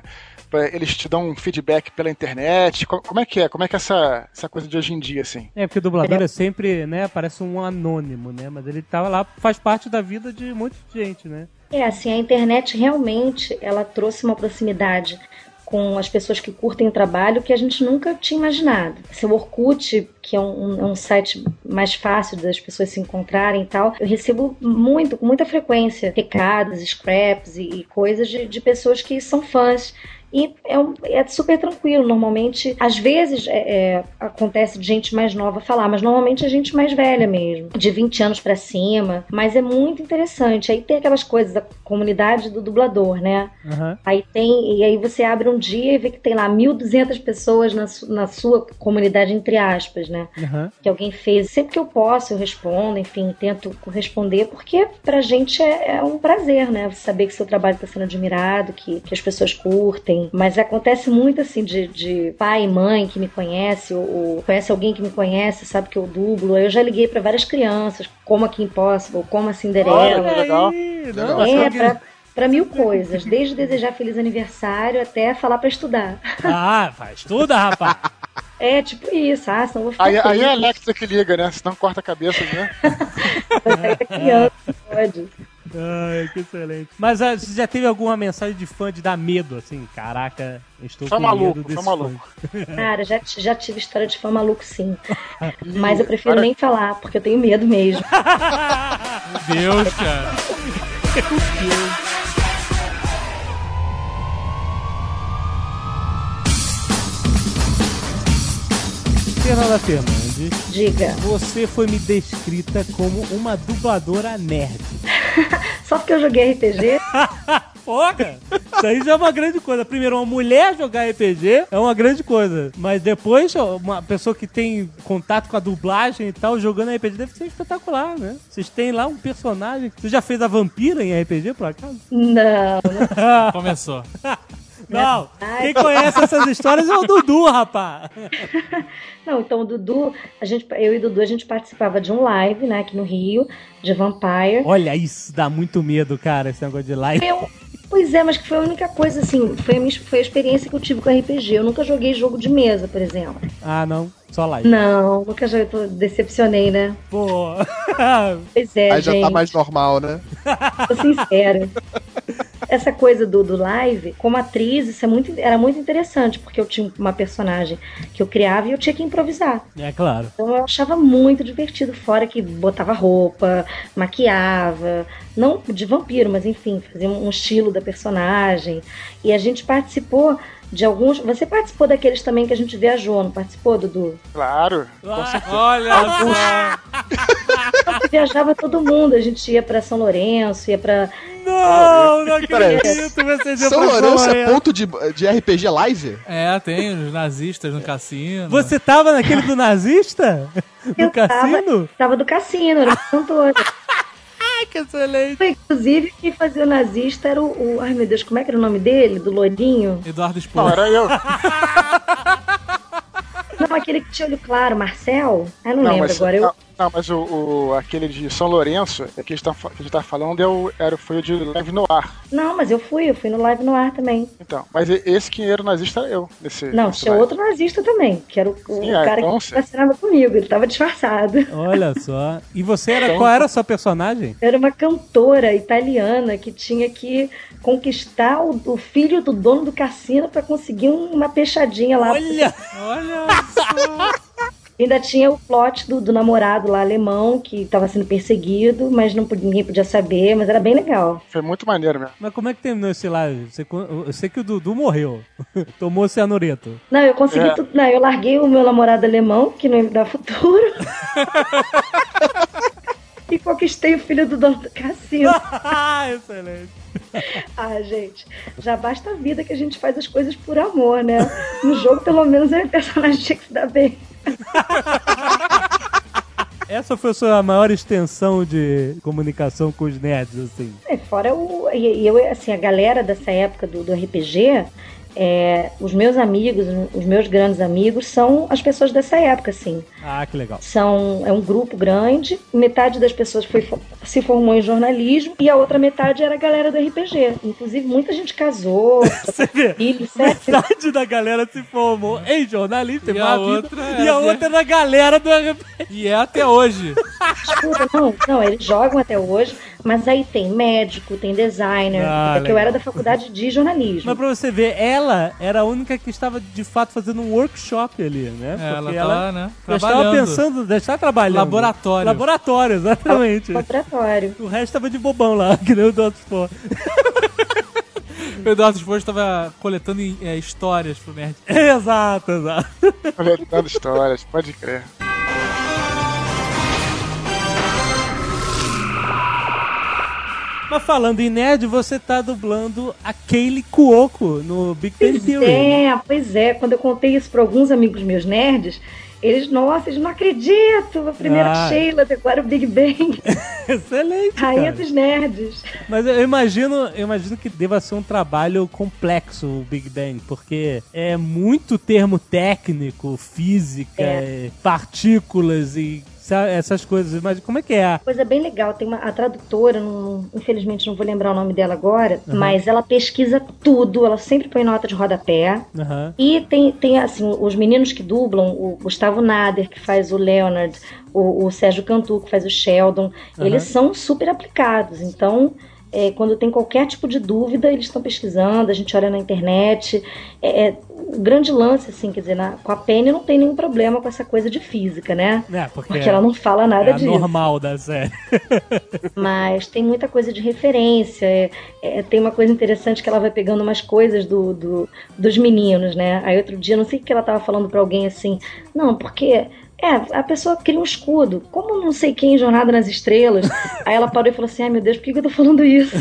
eles te dão um feedback pela internet? Co- Como é que é? Como é que é essa, essa coisa de hoje em dia, assim? É, porque o dublador é sempre, né, parece um anônimo, né? Mas ele tava lá, faz parte da vida de muita gente, né? É, assim, a internet realmente ela trouxe uma proximidade com as pessoas que curtem o trabalho que a gente nunca tinha imaginado. Seu Orkut, que é um, é um site mais fácil das pessoas se encontrarem e tal, eu recebo muito, com muita frequência, recados, scraps e, e coisas de, de pessoas que são fãs. E é, um- é super tranquilo. Normalmente, às vezes é, é, acontece de gente mais nova falar, mas normalmente é gente mais velha mesmo, de 20 anos pra cima. Mas é muito interessante. Aí tem aquelas coisas da comunidade do dublador, né? Aham. Aí tem, e aí você abre um dia e vê que tem lá 1.200 pessoas na, na sua comunidade, entre aspas, né? Aham. Que alguém fez. Sempre que eu posso, eu respondo, enfim, tento corresponder, porque pra gente é, é um prazer, né? Saber que seu trabalho está sendo admirado, que, que as pessoas curtem. Mas acontece muito assim de, de pai e mãe que me conhece, ou, ou conhece alguém que me conhece, sabe que eu dublo. Eu já liguei pra várias crianças, como aqui Impossible, como a Cinderela. Olha, legal. Legal. É, pra, pra mil coisas. Desde desejar feliz aniversário até falar pra estudar. Ah, faz tudo, rapaz. É tipo isso, ah, senão vou ficar Aí, aí é a Alexa que liga, né? Senão corta a cabeça, né? vai da criança, pode. Ai, que excelente. Mas ah, você já teve alguma mensagem de fã de dar medo, assim? Caraca, estou Foi com maluco, medo desse maluco. Cara, já, já tive história de fã maluco sim. Mas eu prefiro Cara, nem falar, porque eu tenho medo mesmo. Meu Deus, cara. Fernanda Diga. você foi me descrita como uma dubladora nerd. Só porque eu joguei RPG? Porra! Isso aí já é uma grande coisa. Primeiro, uma mulher jogar RPG é uma grande coisa. Mas depois, uma pessoa que tem contato com a dublagem e tal, jogando RPG, deve ser espetacular, né? Vocês têm lá um personagem. Você já fez a vampira em RPG, por acaso? Não, Começou. Não. Quem conhece essas histórias é o Dudu, rapaz. não, então o Dudu, a gente, eu e o Dudu, a gente participava de um live, né, aqui no Rio, de Vampire. Olha, isso dá muito medo, cara, esse negócio de live. Eu, pois é, mas que foi a única coisa, assim, foi a, minha, foi a experiência que eu tive com RPG. Eu nunca joguei jogo de mesa, por exemplo. Ah, não. Só live. Não, nunca joguei, tô- decepcionei, né? Pô. Pois é, Aí já gente. tá mais normal, né? Tô sincera. Essa coisa do, do live, como atriz, isso é muito, era muito interessante, porque eu tinha uma personagem que eu criava e eu tinha que improvisar. é claro. Então eu achava muito divertido, fora que botava roupa, maquiava, não de vampiro, mas enfim, fazia um estilo da personagem. E a gente participou de alguns. Você participou daqueles também que a gente viajou, não participou, Dudu? Claro. Olha só. Viajava todo mundo, a gente ia pra São Lourenço, ia pra. Não, não Peraí. acredito. Você já São Lourenço é ponto de, de RPG live? É, tem os nazistas no cassino. Você tava naquele do nazista? No Eu tava, cassino? tava do cassino, era cantora. Que excelente. Inclusive, quem fazia o nazista era o, o- Ai meu Deus, como é que era o nome dele? Do loirinho? Eduardo Não, Spor. era eu. Não, aquele que tinha olho claro, Marcel? Ah, não, lembro mas, agora. Eu... não, mas o, o- aquele de São Lourenço, é que a gente tá, que a gente tá falando, é o, era, foi o de Leve no Ar. Não, mas eu fui, eu fui no live no ar também. Então, mas esse que era o nazista era eu. Nesse, Não, nesse tinha live. outro nazista também, que era o, o Sim, é, cara então que sim. vacinava comigo, ele tava disfarçado. Olha só. E você era. Então- Qual era a sua personagem? Era uma cantora italiana que tinha que conquistar o, o filho do dono do cassino pra conseguir um- uma peixadinha lá. Olha! Olha só. Ainda tinha o plot do, do namorado lá alemão que estava sendo perseguido, mas não, ninguém podia saber, mas era bem legal. Foi muito maneiro mesmo. Mas como é que terminou esse live? Você, eu sei que o Dudu morreu. Tomou cianureto. Não, eu consegui É. tudo. Não, eu larguei o meu namorado alemão, que não ia me dar futuro. e conquistei o filho do dono do cassino. excelente. Ah, gente, já basta a vida que a gente faz as coisas por amor, né? No jogo, pelo menos, a minha personagem tinha que se dar bem. Essa foi a sua maior extensão de comunicação com os nerds, assim. É, fora o. E, e eu, assim, a galera dessa época do, do RPG, é, os meus amigos, os meus grandes amigos, são as pessoas dessa época, assim. Ah, que legal. São, é um grupo grande, metade das pessoas foi, fo- se formou em jornalismo e a outra metade era a galera do RPG. Inclusive, muita gente casou, Você vê, filho, metade da galera se formou em jornalista, E a vida, outra e é- a outra é da galera do RPG. E é até hoje. Escuta, não, não, eles jogam até hoje, mas aí tem médico, tem designer, Ah, porque eu era da faculdade de jornalismo. Mas pra você ver, ela era a única que estava de fato fazendo um workshop ali, né? Ela Porque tá lá, né? já estava Trabalhando. pensando, já está trabalhando. Laboratório. Laboratório, exatamente. Laboratório. O resto tava de bobão lá, que nem o outro for. O Eduardo Spor estava coletando é, histórias pro Nerd. exato, exato. Coletando histórias, pode crer. Mas falando em nerd, você tá dublando a Kaylee Cuoco no Big Bang Pois Theory. é, pois é. Quando eu contei isso para alguns amigos meus nerds, eles, nossa, eles não acreditam. A primeira Ah. Sheila, agora o Big Bang. Excelente, Rainha cara. dos nerds. Mas eu imagino, eu imagino que deva ser um trabalho complexo o Big Bang, porque é muito termo técnico, física, É. partículas e essas coisas. Mas como é que é? Coisa bem legal. Tem uma a tradutora, não- infelizmente não vou lembrar o nome dela agora, mas ela pesquisa tudo. Ela sempre põe nota de rodapé. Aham. E tem, tem assim, os meninos que dublam, o Gustavo Nader, que faz o Leonard, o, o Sérgio Cantu, que faz o Sheldon, Aham. eles são super aplicados. Então, é, quando tem qualquer tipo de dúvida, eles estão pesquisando, a gente olha na internet. É, é, o grande lance, assim, quer dizer, na- com a Penny não tem nenhum problema com essa coisa de física, né? É, porque, Porque ela não fala é nada a disso. normal da série. Mas tem muita coisa de referência. é- é, tem uma coisa interessante que ela vai pegando umas coisas do, do- dos meninos, né? Aí outro dia, não sei o que ela tava falando pra alguém assim. Não, porque É, a pessoa cria um escudo. Como não sei quem, Jornada nas Estrelas. aí ela parou e falou assim: ai meu Deus, por que, eu tô falando isso?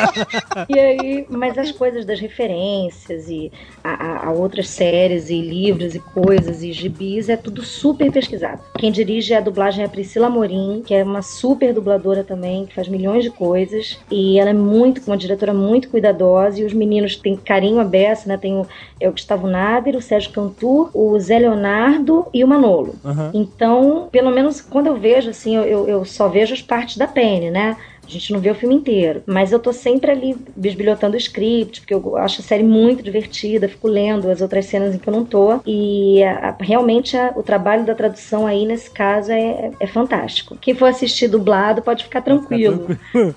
e aí, mas as coisas das referências e a, a- a outras séries e livros e coisas e gibis é tudo super pesquisado. Quem dirige a dublagem é a Priscila Morim, que é uma super dubladora também, que faz milhões de coisas. E ela é muito, uma diretora muito cuidadosa. E os meninos têm carinho aberto, né? Tem o, é o Gustavo Nader, o Sérgio Cantur, o Zé Leonardo e o Manolo. Aham. Então, pelo menos quando eu vejo, assim, eu, eu, só vejo as partes da Penny, né? A gente não vê o filme inteiro. Mas eu tô sempre ali bisbilhotando o script, porque eu acho a série muito divertida, fico lendo as outras cenas em que eu não tô. E a- a- realmente a- o trabalho da tradução aí, nesse caso, é, é fantástico. Quem for assistir dublado pode ficar tranquilo,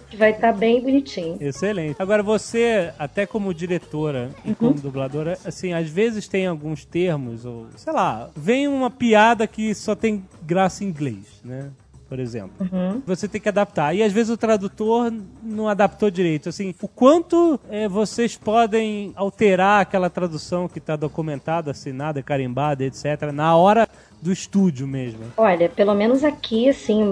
que vai estar bem bonitinho. Excelente. Agora, você, até como diretora e como dubladora, assim, às vezes tem alguns termos, ou sei lá, vem uma piada que só tem graça em inglês, né? Por exemplo. Você tem que adaptar. E às vezes o tradutor não adaptou direito. Assim, o quanto eh, vocês podem alterar aquela tradução que está documentada, assinada, carimbada, etc., na hora do estúdio mesmo? Olha, pelo menos aqui, assim,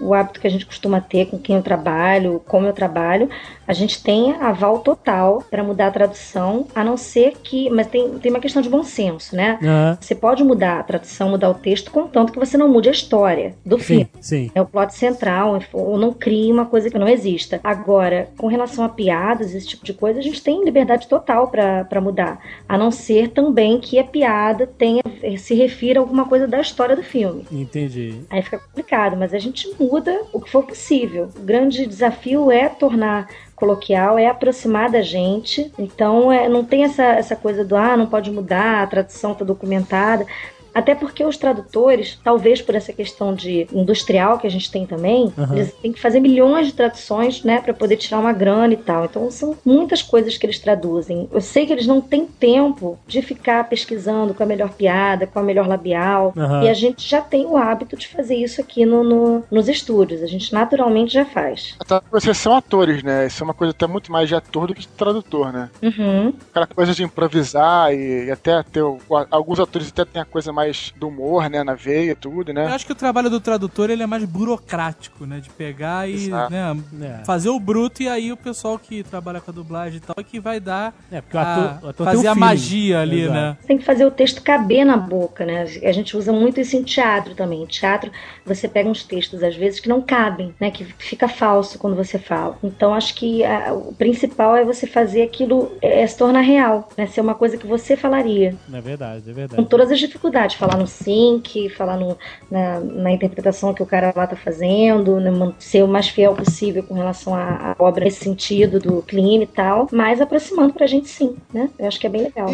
o hábito que a gente costuma ter com quem eu trabalho, como eu trabalho, a gente tem aval total para mudar a tradução, a não ser que. Mas tem, tem uma questão de bom senso, né? Aham. Você pode mudar a tradução, mudar o texto, contanto que você não mude a história do filme. Sim, sim. É o plot central, ou não crie uma coisa que não exista. Agora, com relação a piadas, esse tipo de coisa, a gente tem liberdade total para mudar. A não ser também que a piada tenha se refira a alguma coisa da história do filme. Entendi. Aí fica complicado, mas a gente muda o que for possível. O grande desafio é tornar coloquial, é aproximar da gente. Então, é, não tem essa, essa coisa do ah, não pode mudar, a tradução está documentada. Até porque os tradutores, talvez por essa questão de industrial que a gente tem também, Aham. eles têm que fazer milhões de traduções, né, para poder tirar uma grana e tal. Então são muitas coisas que eles traduzem. Eu sei que eles não têm tempo de ficar pesquisando com a melhor piada, com a melhor labial. Aham. E a gente já tem o hábito de fazer isso aqui no, no- nos estúdios. A gente naturalmente já faz. Até vocês são atores, né? Isso é uma coisa até muito mais de ator do que de tradutor, né? Uhum. Aquela coisa de improvisar e, e até ter. o- alguns atores até têm a coisa mais do humor, né? Na veia e tudo, Eu né? acho que o trabalho do tradutor ele é mais burocrático, né? De pegar e né, É. fazer o bruto e aí o pessoal que trabalha com a dublagem e tal é que vai dar É, porque o a- ator, o ator tem fazer um a magia ali, Exato. né? Tem que fazer o texto caber na boca, né? A gente usa muito isso em teatro também. Em teatro, você pega uns textos, às vezes, que não cabem, né? Que fica falso quando você fala. Então, acho que a- o principal é você fazer aquilo é, se tornar real, né? Ser uma coisa que você falaria. É verdade, é Com verdade. todas as dificuldades. Falar no sync, falar no- na, na interpretação que o cara lá tá fazendo, né? Ser o mais fiel possível com relação à, à obra nesse sentido do clima e tal. Mas aproximando pra gente sim, né? Eu acho que é bem legal.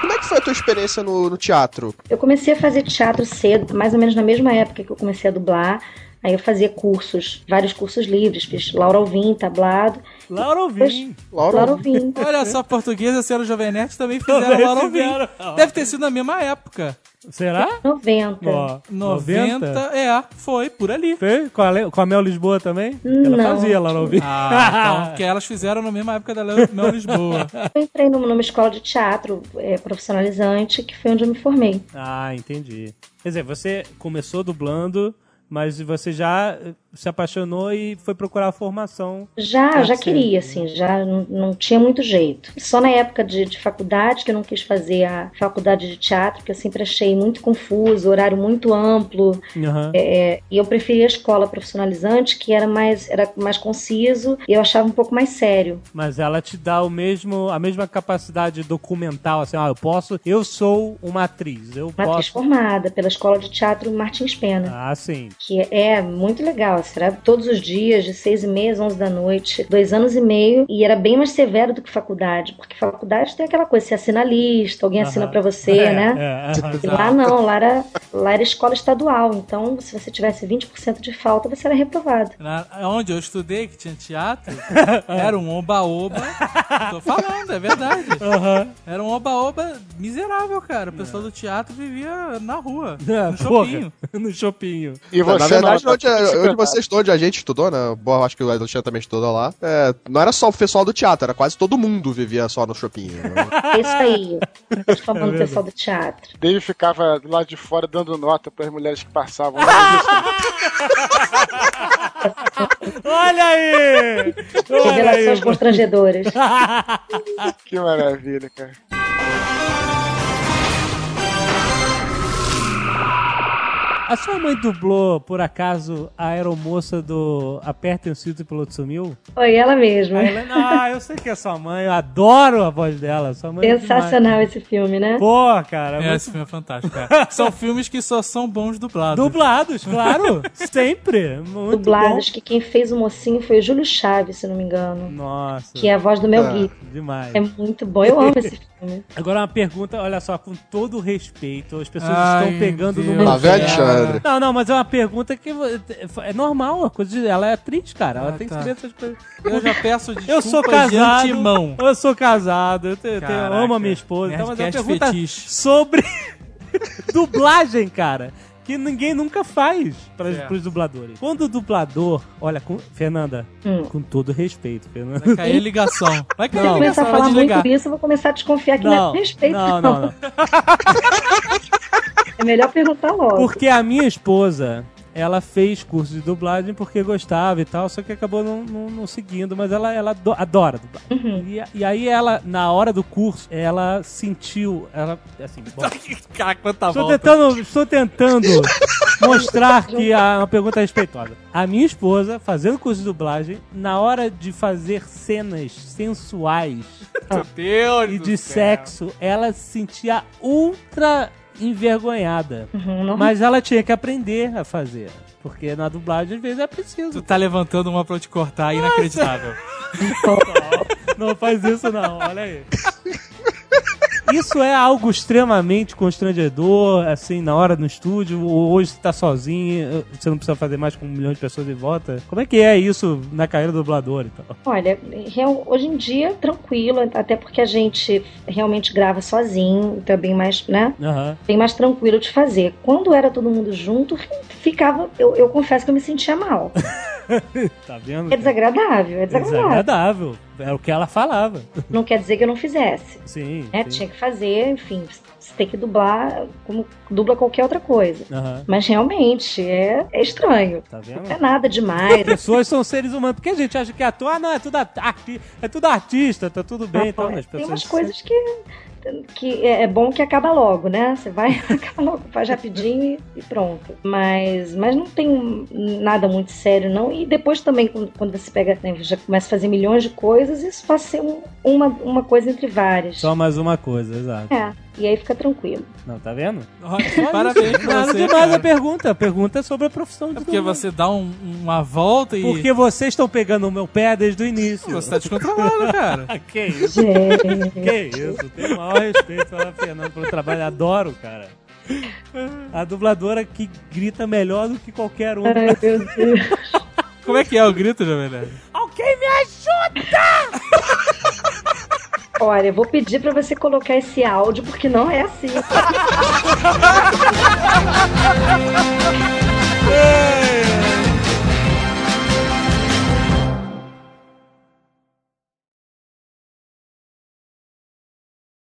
Como é que foi a tua experiência no, no teatro? Eu comecei a fazer teatro cedo, mais ou menos na mesma época que eu comecei a dublar. Aí eu fazia cursos, vários cursos livres, fiz Laura Alvim, tablado, Laura Alvim. Laura? Laura Alvim. Olha só, portuguesa e a senhora Jovem Nerd também fizeram Também Laura Alvim. Deve ter sido na mesma época. Será? 90. Ó, 90, é, foi, por ali. Foi? Com a, com a Mel Lisboa também? Ela Não. fazia Laura Alvim. Ah, então, que elas fizeram na mesma época da Mel Lisboa. Eu entrei numa, numa escola de teatro é, profissionalizante, que foi onde eu me formei. Ah, entendi. Quer dizer, você começou dublando, mas você já eh, se apaixonou e foi procurar a formação. Já, já queria, assim, já não, não tinha muito jeito. Só na época de, de faculdade que eu não quis fazer a faculdade de teatro, que eu sempre achei muito confuso, horário muito amplo. Aham. É, e eu preferia a escola profissionalizante, que era mais, era mais conciso e eu achava um pouco mais sério. Mas ela te dá o mesmo, a mesma capacidade documental, assim, ah, eu posso, eu sou uma atriz, eu Uma atriz posso. formada pela Escola de Teatro Martins Pena. Ah, sim. Que é muito legal, será todos os dias, de seis e meia às onze da noite, dois anos e meio, e era bem mais severo do que faculdade, porque faculdade tem aquela coisa, você assina a lista, alguém assina pra você, É, né? é. E lá não, lá era, lá era escola estadual, então se você tivesse 20% de falta, você era reprovado. Na, onde eu estudei, que tinha teatro, era um oba-oba. Tô falando, é verdade. Era um oba-oba miserável, cara. O pessoal do teatro vivia na rua, É, no porra, shopping. no shoppinho. E Na você verdade, não, onde, onde você estudou, onde a gente estudou, né? Bom, acho que o Alexandre também estudou lá. é, não era só o pessoal do teatro, era quase todo mundo vivia só no shopping. né? É isso aí. Tô falando do pessoal do teatro. Dave ficava do lado de fora dando nota para as mulheres que passavam. lá no Olha aí! Olha Revelações aí! constrangedoras. que maravilha, cara. A sua mãe dublou, por acaso, a aeromoça do Apertem o Cinto e o Piloto Sumiu? Foi ela mesma. Helena, ah, eu sei que é sua mãe, eu adoro a voz dela. Sua mãe é Sensacional demais. esse filme, né? Pô, cara. É, muito esse filme é fantástico, cara. São filmes que só são bons dublados. Dublados, claro. Sempre. Muito Dublados, que quem fez o mocinho foi o Júlio Chaves, se não me engano. bom. Nossa. Que é a voz do Mel Ah. Gibson. Demais. É muito bom, eu amo esse filme. Agora uma pergunta, olha só, com todo respeito, as pessoas Ai, estão pegando no Deus. meu Lá vem pé. Alexandre. Não, não, mas é uma pergunta que é normal, coisa de, ela é atriz, cara, ela Ah, tem que tá. saber essas coisas. Eu já peço desculpas Eu sou de casado, antemão. eu sou casado, eu, tenho, tenho- eu Caraca. amo a minha esposa, então, mas é uma pergunta fetiche. sobre dublagem, cara. Que ninguém nunca faz para Certo. os dubladores. Quando o dublador, olha, com, Fernanda, Hum. com todo respeito, Fernanda. Vai cair a ligação. Vai cair Se a eu começar ligação, a falar muito disso, eu vou começar a desconfiar que não, Não, é respeito. não, não, não. É melhor perguntar logo. Porque a minha esposa, ela fez curso de dublagem porque gostava e tal, só que acabou não, não- não seguindo, mas ela, ela ado- adora dublagem. Uhum. E, e aí ela, na hora do curso, ela sentiu, ela, assim, bom, Cara, quanta estou volta. tentando, estou tentando mostrar que a, uma pergunta é respeitosa. A minha esposa, fazendo curso de dublagem, na hora de fazer cenas sensuais Meu Deus e de céu. sexo, ela se sentia ultra envergonhada. Uhum, não- Mas ela tinha que aprender a fazer. Porque na dublagem, às vezes, é Tu preciso. tá levantando uma pra eu te cortar, inacreditável. Não faz isso, não. Olha aí. Isso é algo extremamente constrangedor, assim, na hora no estúdio, ou hoje você tá sozinho, você não precisa fazer mais com um milhão de pessoas em volta. Como é que é isso na carreira do dublador e tal? Olha, hoje em dia, tranquilo, até porque a gente realmente grava sozinho, então é bem mais, né? Aham. Bem mais tranquilo de fazer. Quando era todo mundo junto, ficava. Eu, eu confesso que eu me sentia mal. Tá vendo? É desagradável, é desagradável. Desagradável. Era o que ela falava. Não quer dizer que eu não fizesse. Sim. Né? sim. Tinha que fazer, enfim, você tem que dublar como dubla qualquer outra coisa. Aham. Mas realmente é, é estranho. Tá Não é nada demais. pessoas são seres humanos. Porque a gente acha que ator, ah, não, é tudo, arti é tudo artista, tá tudo bem. Então, Não, as tem umas coisas que, que é é bom que acaba logo, né? Você vai, acaba logo, faz rapidinho e, e pronto. Mas, mas não tem nada muito sério, não. E depois também, quando, quando você pega, né, já começa a fazer milhões de coisas, isso passa a ser um- uma, uma coisa entre várias. Só mais uma coisa, exato. É, e aí fica tranquilo. Não, tá vendo? Olha, Parabéns pra você, demais a cara. pergunta. A pergunta é sobre a profissão de É porque você dá um- uma volta e... Porque vocês estão pegando o meu pé desde o início. Você tá descontrolado, cara. que isso? Gente, Que isso? Tenho o maior respeito pela Fernanda pelo trabalho. Adoro, cara. A dubladora que grita melhor do que qualquer um. ai meu Deus. Como é que é o grito, Jovem Nerd? Alguém me ajuda! Olha, eu vou pedir para você colocar esse áudio, porque não é assim. é.